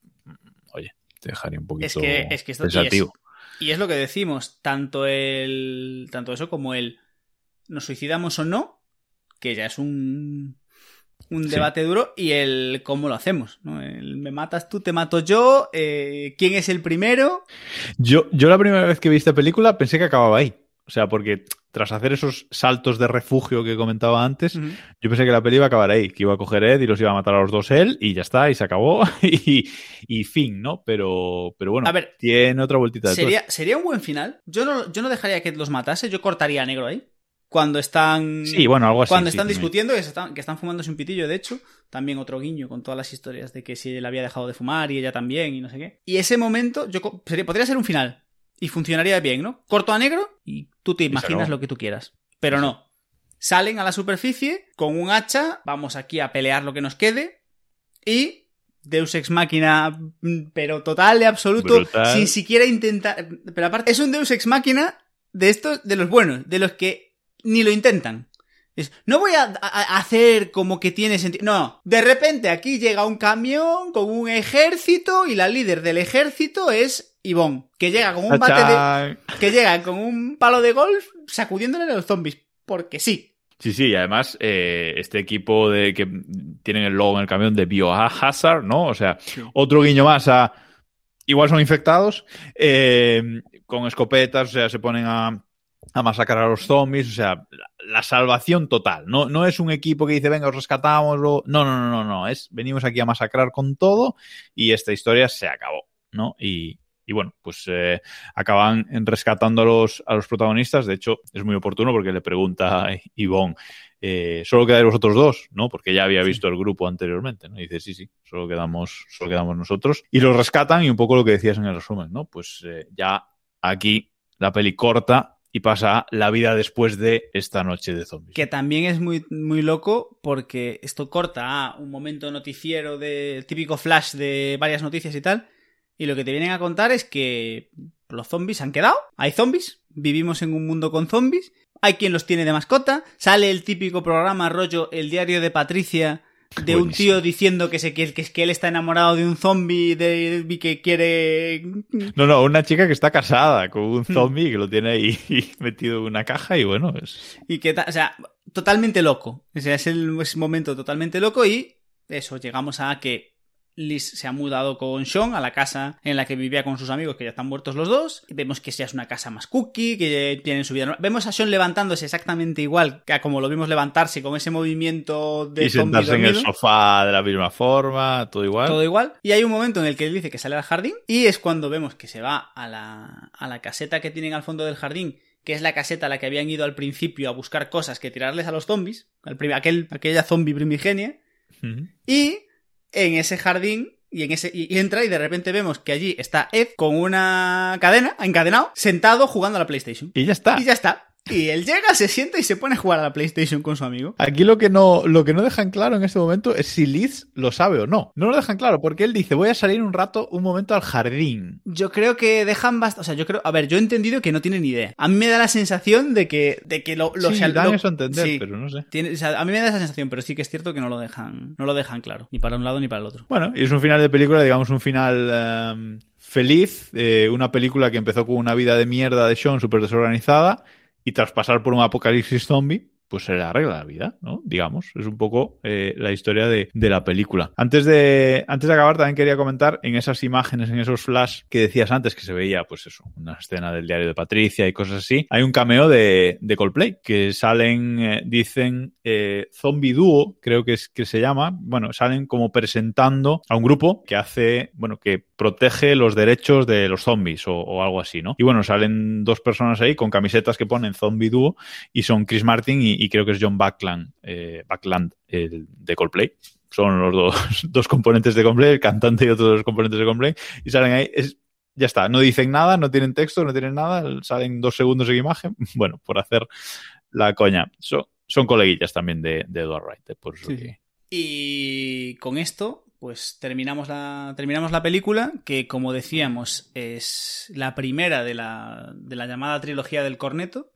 oye, te dejaría un poquito Es que, es que esto y es, pensativo. y es lo que decimos, tanto el tanto eso como el nos suicidamos o no, que ya es un un Sí. debate duro y el cómo lo hacemos, ¿no? El me matas tú, te mato yo, eh, quién es el primero, Yo, yo la primera vez que vi esta película pensé que acababa ahí. O sea, porque tras hacer esos saltos de refugio que comentaba antes, yo pensé que la peli iba a acabar ahí, que iba a coger Ed y los iba a matar a los dos él y ya está, y se acabó, y, y fin, ¿no? Pero, pero bueno, A ver, tiene otra vueltita de sería sería un buen final. Yo no yo no dejaría que los matase, yo cortaría a negro ahí. Cuando están. Sí, bueno, algo así. Cuando sí, están sí. discutiendo, que, se están, que están fumándose un pitillo, de hecho, también otro guiño con todas las historias de que si él había dejado de fumar y ella también y no sé qué. Y ese momento yo sería, podría ser un final y funcionaría bien, ¿no? Corto a negro y tú te imaginas lo que tú quieras. Pero no. Salen a la superficie con un hacha, vamos aquí a pelear lo que nos quede y Deus ex máquina, mm, pero total y absoluto, Brutal. sin siquiera intentar. Pero aparte, es un Deus ex máquina de estos, de los buenos, de los que ni lo intentan. Es, no voy a, a- a hacer como que tiene sentido. No, de repente aquí llega un camión con un ejército y la líder del ejército es Ivonne, que llega con un bate de, que llega con un palo de golf sacudiéndole a los zombies. Porque sí. Sí, sí, y además eh, este equipo de que tienen el logo en el camión de Biohazard, ¿no? O sea, otro guiño más a igual son infectados, eh, con escopetas, o sea, se ponen a, a masacrar a los zombies, o sea, la, la salvación total. No, no es un equipo que dice, venga, os rescatamos, o... no, no, no, no, no, es venimos aquí a masacrar con todo y esta historia se acabó, ¿no? Y, y bueno, pues eh, acaban rescatando a los, a los protagonistas. De hecho, es muy oportuno porque le pregunta a Ivonne, eh, solo quedáis vosotros dos, ¿no? Porque ya había visto el grupo anteriormente, ¿no? Y dice, sí, sí, solo quedamos, solo quedamos nosotros. Y los rescatan y un poco lo que decías en el resumen, ¿no? Pues eh, ya aquí la peli corta y pasa la vida después de esta noche de zombies. Que también es muy, muy loco porque esto corta a un momento noticiero de típico flash de varias noticias y tal. Y lo que te vienen a contar es que los zombies han quedado. Hay zombies. Vivimos en un mundo con zombies. Hay quien los tiene de mascota. Sale el típico programa rollo El diario de Patricia. De un tío diciendo que, se, que, que, que él está enamorado de un zombie de, y que quiere No, no, una chica que está casada con un zombie que lo tiene ahí metido en una caja y bueno, es... Y que, o sea, totalmente loco. O sea, es el es momento totalmente loco y eso, llegamos a que Liz se ha mudado con Sean a la casa en la que vivía con sus amigos, que ya están muertos los dos. Vemos que ya es una casa más cookie, que tienen su vida normal. Vemos a Sean levantándose exactamente igual que a como lo vimos levantarse con ese movimiento de y sentarse en el sofá de la misma forma, todo igual. Todo igual. Y hay un momento en el que él dice que sale al jardín y es cuando vemos que se va a la, a la caseta que tienen al fondo del jardín, que es la caseta a la que habían ido al principio a buscar cosas que tirarles a los zombies, aquel, aquella zombie primigenia, y en ese jardín y, en ese, y entra y de repente vemos que allí está Ed con una cadena, encadenado, sentado jugando a la PlayStation. Y ya está. Y ya está. Y él llega, se sienta y se pone a jugar a la PlayStation con su amigo. Aquí lo que no, lo que no dejan claro en este momento es si Liz lo sabe o no. No lo dejan claro porque él dice, voy a salir un rato, un momento al jardín. Yo creo que dejan bastante. O sea, yo creo. A ver, yo he entendido que no tienen ni idea. A mí me da la sensación de que, de que lo, lo sí, sea, dan lo- eso a entender, sí. pero no sé. Tiene- o sea, a mí me da esa sensación, pero sí que es cierto que no lo dejan, no lo dejan claro, ni para un lado ni para el otro. Bueno, y es un final de película, digamos, un final em, feliz. eh, una película que empezó con una vida de mierda de Sean súper desorganizada y tras pasar por un apocalipsis zombie, pues se le arregla la vida, ¿no? Digamos, es un poco eh, la historia de, de la película. Antes de, antes de acabar, también quería comentar en esas imágenes, en esos flash que decías antes, que se veía, pues eso, una escena del diario de Patricia y cosas así. Hay un cameo de, de Coldplay, que salen, eh, dicen, eh, Zombie Duo, creo que es que se llama. Bueno, salen como presentando a un grupo que hace, bueno, que protege los derechos de los zombies o, algo así, ¿no? Y bueno, salen dos personas ahí con camisetas que ponen Zombie Duo y son Chris Martin y, y creo que es John Backland, eh, Backland el de Coldplay. Son los dos, dos componentes de Coldplay, el cantante y otros dos componentes de Coldplay, y salen ahí. Es, ya está, no dicen nada, no tienen texto, no tienen nada, salen dos segundos en imagen. Bueno, por hacer la coña. Son, son coleguillas también de, de Edward Wright, eh, por Sí. que- Y con esto, pues terminamos la, terminamos la película, que como decíamos, es la primera de la, de la llamada trilogía del corneto.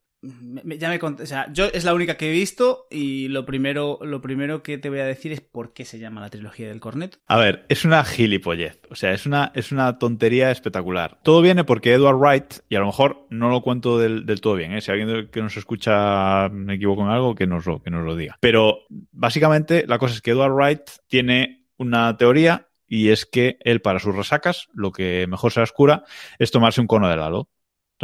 Ya me cont- o sea, yo es la única que he visto y lo primero, lo primero que te voy a decir es por qué se llama la trilogía del corneto. A ver, es una gilipollez. O sea, es una, es una tontería espectacular. Todo viene porque Edward Wright, y a lo mejor no lo cuento del, del todo bien, ¿eh? si alguien que nos escucha me equivoco en algo, que nos, lo, que nos lo diga. Pero básicamente la cosa es que Edward Wright tiene una teoría y es que él para sus resacas lo que mejor se las cura es tomarse un cono de helado.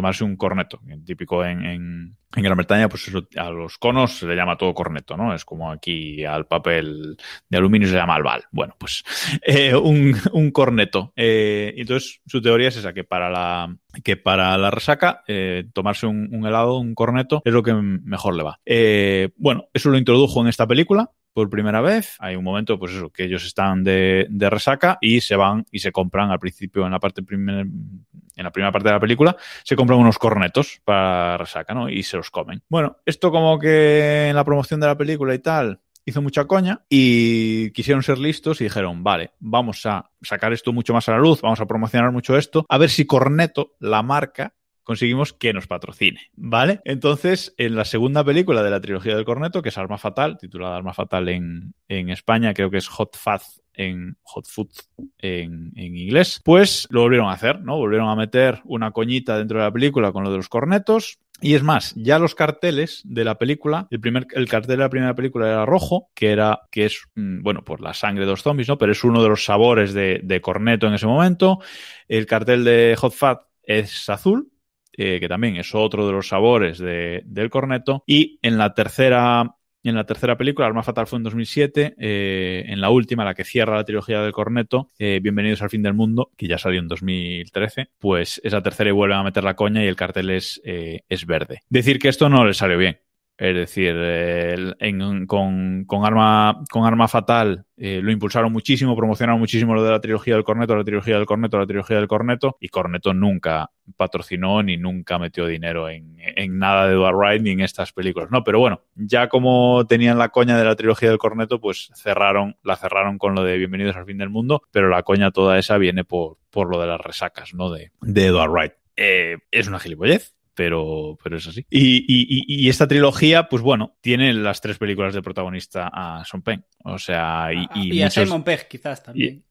Tomarse un corneto, típico en, en, Gran Bretaña, pues eso, a los conos se le llama todo corneto, ¿no? Es como aquí al papel de aluminio se llama albal. Bueno, pues eh, un, un corneto. Eh, entonces, su teoría es esa, que para la, que para la resaca, eh, tomarse un, un helado, un corneto, es lo que mejor le va. Eh, bueno, eso lo introdujo en esta película por primera vez. Hay un momento, pues eso, que ellos están de, de resaca y se van y se compran al principio en la parte primer, en la primera parte de la película, se compran unos cornetos para resaca, ¿no? Y se los comen. Bueno, esto como que en la promoción de la película y tal, hizo mucha coña y quisieron ser listos y dijeron, vale, vamos a sacar esto mucho más a la luz, vamos a promocionar mucho esto, a ver si Corneto, la marca, conseguimos que nos patrocine, ¿vale? Entonces, en la segunda película de la trilogía del Corneto, que es Arma Fatal, titulada Arma Fatal en, en España, creo que es Hot Fuzz en Hot Food en, en, inglés, pues lo volvieron a hacer, ¿no? Volvieron a meter una coñita dentro de la película con lo de los cornetos. Y es más, ya los carteles de la película, el primer, el cartel de la primera película era rojo, que era, que es, mm, bueno, por la sangre de los zombies, ¿no? Pero es uno de los sabores de, de corneto en ese momento. El cartel de Hot Fat es azul, eh, que también es otro de los sabores de, del corneto. Y en la tercera en la tercera película, Arma Fatal fue en 2007. Eh, en la última, la que cierra la trilogía del Corneto, eh, Bienvenidos al fin del mundo, que ya salió en 2013, pues esa tercera y vuelven a meter la coña y el cartel es, eh, es verde. Decir que esto no le salió bien. Es decir, en, con, con, arma, con Arma Fatal eh, lo impulsaron muchísimo, promocionaron muchísimo lo de la trilogía del Corneto, la trilogía del Corneto, la trilogía del Corneto, y Corneto nunca patrocinó ni nunca metió dinero en, en nada de Edward Wright ni en estas películas, ¿no? Pero bueno, ya como tenían la coña de la trilogía del Corneto, pues cerraron, la cerraron con lo de Bienvenidos al fin del mundo, pero la coña toda esa viene por, por lo de las resacas, ¿no? De, de Edward Wright. Eh, es una gilipollez, pero, pero es así. Y, y, y, esta trilogía, pues bueno, tiene las tres películas de protagonista a Sean Penn. O sea, y, Ah, y, muchos... a Simon Pegg quizás también.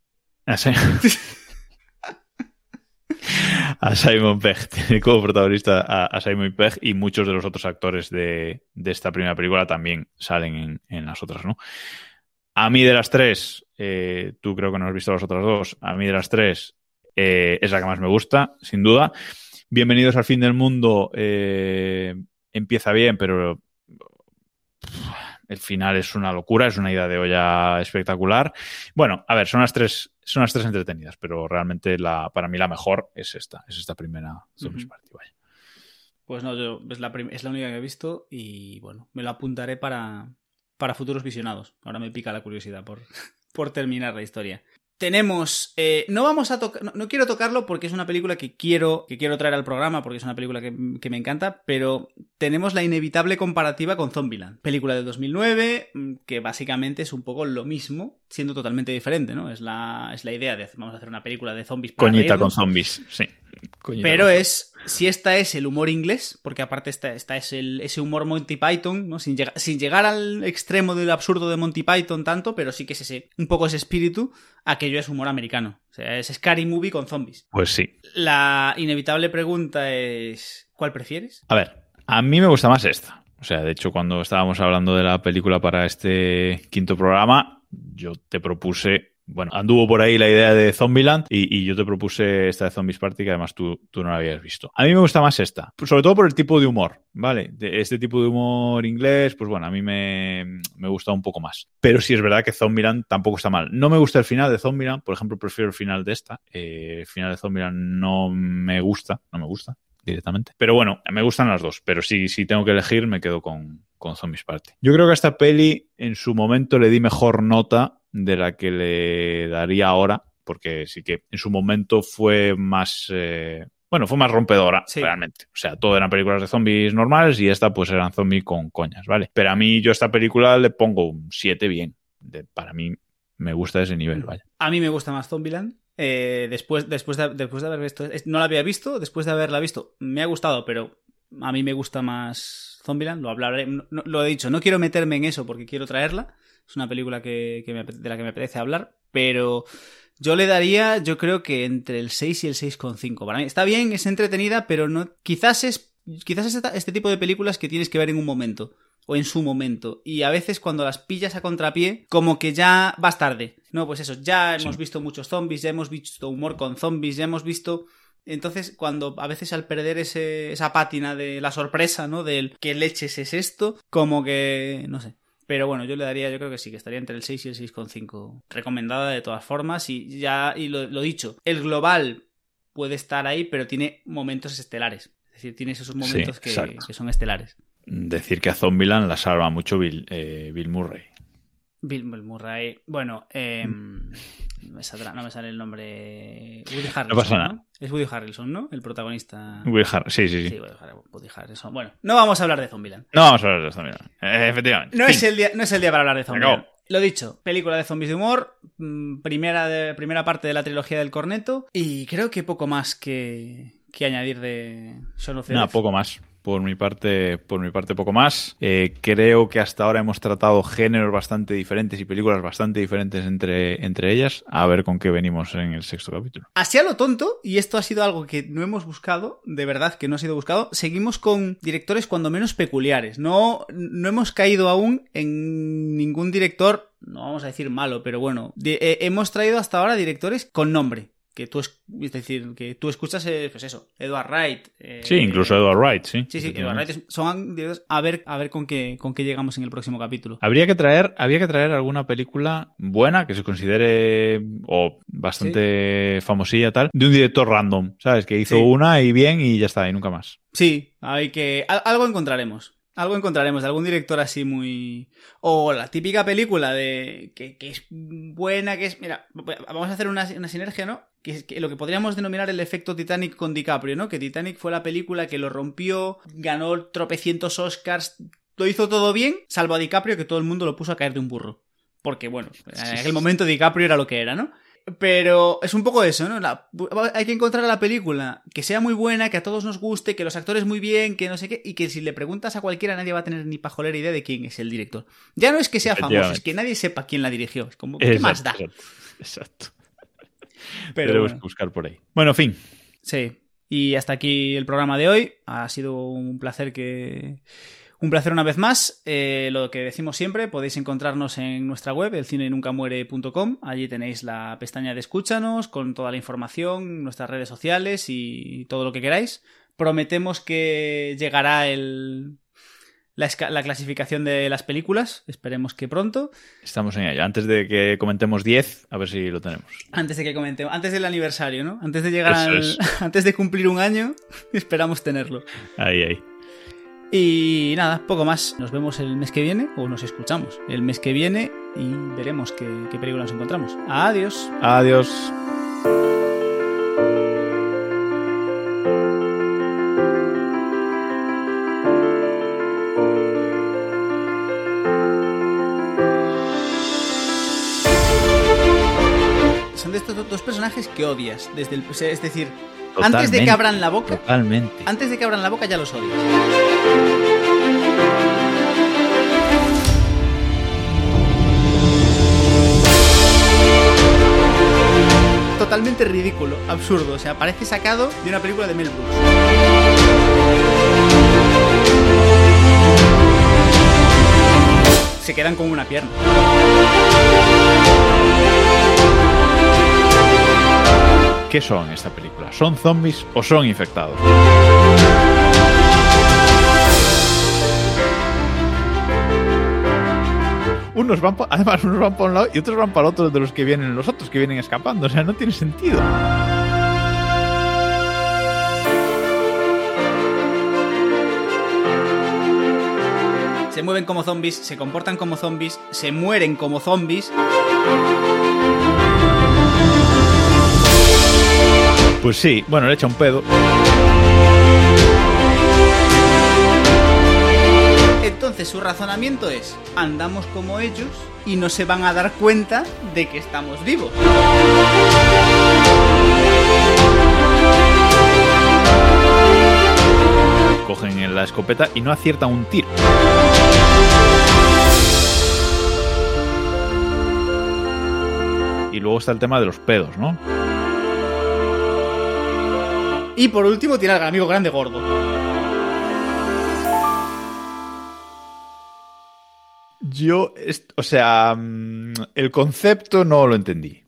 A, a Simon Pegg, tiene como protagonista a, a, Simon Pegg y muchos de los otros actores de, de esta primera película también salen en, en, las otras, ¿no? A mí de las tres, eh, tú creo que no has visto las otras dos, a mí de las tres eh, es la que más me gusta, sin duda. Bienvenidos al fin del mundo. Eh, empieza bien, pero el final es una locura, es una idea de olla espectacular. Bueno, a ver, son las tres, son las tres entretenidas, pero realmente la, para mí la mejor es esta, es esta primera Zombies uh -huh. Party. Vaya. Pues no, yo es la, es la única que he visto y bueno, me lo apuntaré para, para futuros visionados. Ahora me pica la curiosidad por, por terminar la historia. Tenemos. eh, no vamos a tocar. No, no quiero tocarlo porque es una película que quiero, que quiero traer al programa, porque es una película que, que me encanta, pero tenemos la inevitable comparativa con Zombieland. Película de 2009, mm, que básicamente es un poco lo mismo, siendo totalmente diferente, ¿no? Es la, es la idea de vamos a hacer una película de zombies para Coñita con zombies, sí. Pero es, si esta es el humor inglés, porque aparte esta, esta es el, ese humor Monty Python, ¿no? Sin, llega- sin llegar al extremo del absurdo de Monty Python tanto, pero sí que es ese, un poco ese espíritu, aquello es humor americano. O sea, es Scary Movie con zombies. Pues sí. La inevitable pregunta es, ¿cuál prefieres? A ver, a mí me gusta más esta. O sea, de hecho, cuando estábamos hablando de la película para este quinto programa, yo te propuse, bueno, anduvo por ahí la idea de Zombieland y, yo te propuse esta de Zombies Party que además tú, tú no la habías visto. A mí me gusta más esta, sobre todo por el tipo de humor, ¿vale? De este tipo de humor inglés, pues bueno, a mí me, me gusta un poco más. Pero sí es verdad que Zombieland tampoco está mal. No me gusta el final de Zombieland, por ejemplo, prefiero el final de esta. Eh, el final de Zombieland no me gusta, no me gusta directamente. Pero bueno, me gustan las dos. Pero si, si tengo que elegir, me quedo con, con Zombies Party. Yo creo que a esta peli en su momento le di mejor nota de la que le daría ahora, porque sí que en su momento fue más... eh, bueno, fue más rompedora, Sí. realmente. O sea, todo eran películas de zombies normales y esta pues eran zombies con coñas, ¿vale? Pero a mí yo a esta película le pongo un 7 bien. De- para mí me gusta ese nivel, vaya. A mí me gusta más Zombieland. Eh, después, después, de, después de haber visto. No la había visto, después de haberla visto, me ha gustado, pero a mí me gusta más Zombieland. Lo hablaré. no- no- lo he dicho, no quiero meterme en eso porque quiero traerla. Es una película que, que me de la que me apetece hablar, pero yo le daría, yo creo que entre el 6 y el 6,5. Para mí está bien, es entretenida, pero no. Quizás es. Quizás es este tipo de películas que tienes que ver en un momento o en su momento. Y a veces cuando las pillas a contrapié, como que ya vas tarde. No, pues eso, ya hemos Sí. visto muchos zombies, ya hemos visto humor con zombies, ya hemos visto... Entonces, cuando a veces al perder ese, esa pátina de la sorpresa, ¿no? Del qué leches es esto, como que... no sé. Pero bueno, yo le daría, yo creo que sí, que estaría entre el 6 y el 6,5. Recomendada de todas formas. Y ya, y lo, lo dicho, el global puede estar ahí, pero tiene momentos estelares. Es decir, tiene esos momentos que son estelares. Decir que a Zombieland la salva mucho Bill, eh, Bill Murray. Bill Murray. Bueno, eh, no, me saldrá- no me sale el nombre. Woody Harrelson. pasa nada. Es Woody Harrelson, ¿no? El protagonista. Will Har- sí, sí, sí. Sí, Woody Har- Woody Harrelson. Bueno, no vamos a hablar de Zombieland. No vamos a hablar de Zombieland. Eh, efectivamente. No es, el día, no es el día para hablar de Zombieland. Lo dicho, película de zombies de humor, mm, primera, de, primera parte de la trilogía del corneto, y creo que poco más que, que añadir de Shaun of the Dead. poco más. Por mi parte, por mi parte poco más. Eh, creo que hasta ahora hemos tratado géneros bastante diferentes y películas bastante diferentes entre, entre ellas. A ver con qué venimos en el sexto capítulo. Así a lo tonto, y esto ha sido algo que no hemos buscado, de verdad que no ha sido buscado, seguimos con directores cuando menos peculiares. No, no hemos caído aún en ningún director, no vamos a decir malo, pero bueno, eh, hemos traído hasta ahora directores con nombre. Que tú, es, es decir, que tú escuchas, eh, pues eso, Edward Wright. eh, Sí, incluso Edward Wright, sí. Sí, sí, Edward Wright. Son directores- a ver, a ver con qué, con qué llegamos en el próximo capítulo. Habría que traer, habría que traer alguna película buena que se considere o bastante famosilla tal, de un director random, ¿sabes? Que hizo Sí. una y bien y ya está, y nunca más. Sí, hay que. al- algo encontraremos. Algo encontraremos de algún director así muy. O la típica película de. que, que es buena, que es. Mira, vamos a hacer una, una sinergia, ¿no? Que es que lo que podríamos denominar el efecto Titanic con DiCaprio, ¿no? Que Titanic fue la película que lo rompió, ganó tropecientos Oscars, lo hizo todo bien, salvo a DiCaprio, que todo el mundo lo puso a caer de un burro. Porque, bueno, en aquel momento DiCaprio era lo que era, ¿no? Pero es un poco eso, ¿no? La- hay que encontrar a la película que sea muy buena, que a todos nos guste, que los actores muy bien, que no sé qué, y que si le preguntas a cualquiera nadie va a tener ni pajolera idea de quién es el director. Ya no es que sea famoso, es que nadie sepa quién la dirigió. Es como, ¿qué más da? Exacto, Exacto. Pero bueno. que buscar por ahí. Bueno, fin. Sí. Y hasta aquí el programa de hoy. Ha sido un placer que. Un placer una vez más. Eh, lo que decimos siempre, podéis encontrarnos en nuestra web, elcinenuncamuere.com. Allí tenéis la pestaña de escúchanos con toda la información, nuestras redes sociales y todo lo que queráis. Prometemos que llegará el, la, clasificación de las películas. Esperemos que pronto. Estamos en ello. Antes de que comentemos 10, a ver si lo tenemos. Antes de que comentemos, antes del aniversario, ¿no? Antes de llegar al, antes de cumplir un año, esperamos tenerlo. Ahí, ahí. Y nada, poco más. Nos vemos el mes que viene, o nos escuchamos el mes que viene y veremos qué, qué película nos encontramos. Adiós. Adiós. Son de estos do- dos personajes que odias. Desde el, es decir, antes de que abran la boca, Totalmente. antes de que abran la boca ya los odias. Totalmente ridículo, absurdo. O sea, parece sacado de una película de Mel Brooks. Se quedan con una pierna. ¿Qué son esta película? ¿Son zombies o son infectados? Unos van además unos van para un lado y otros van para el otro de los que vienen los otros que vienen escapando. O sea, no tiene sentido. Se mueven como zombies, se comportan como zombies, se mueren como zombies. Pues sí, bueno, le echa un pedo. Entonces su razonamiento es, andamos como ellos y no se van a dar cuenta de que estamos vivos. Cogen en la escopeta y no aciertan un tiro. Y luego está el tema de los pedos, ¿no? Y por último tiene al amigo grande gordo. Yo, o sea, mm, el concepto no lo entendí.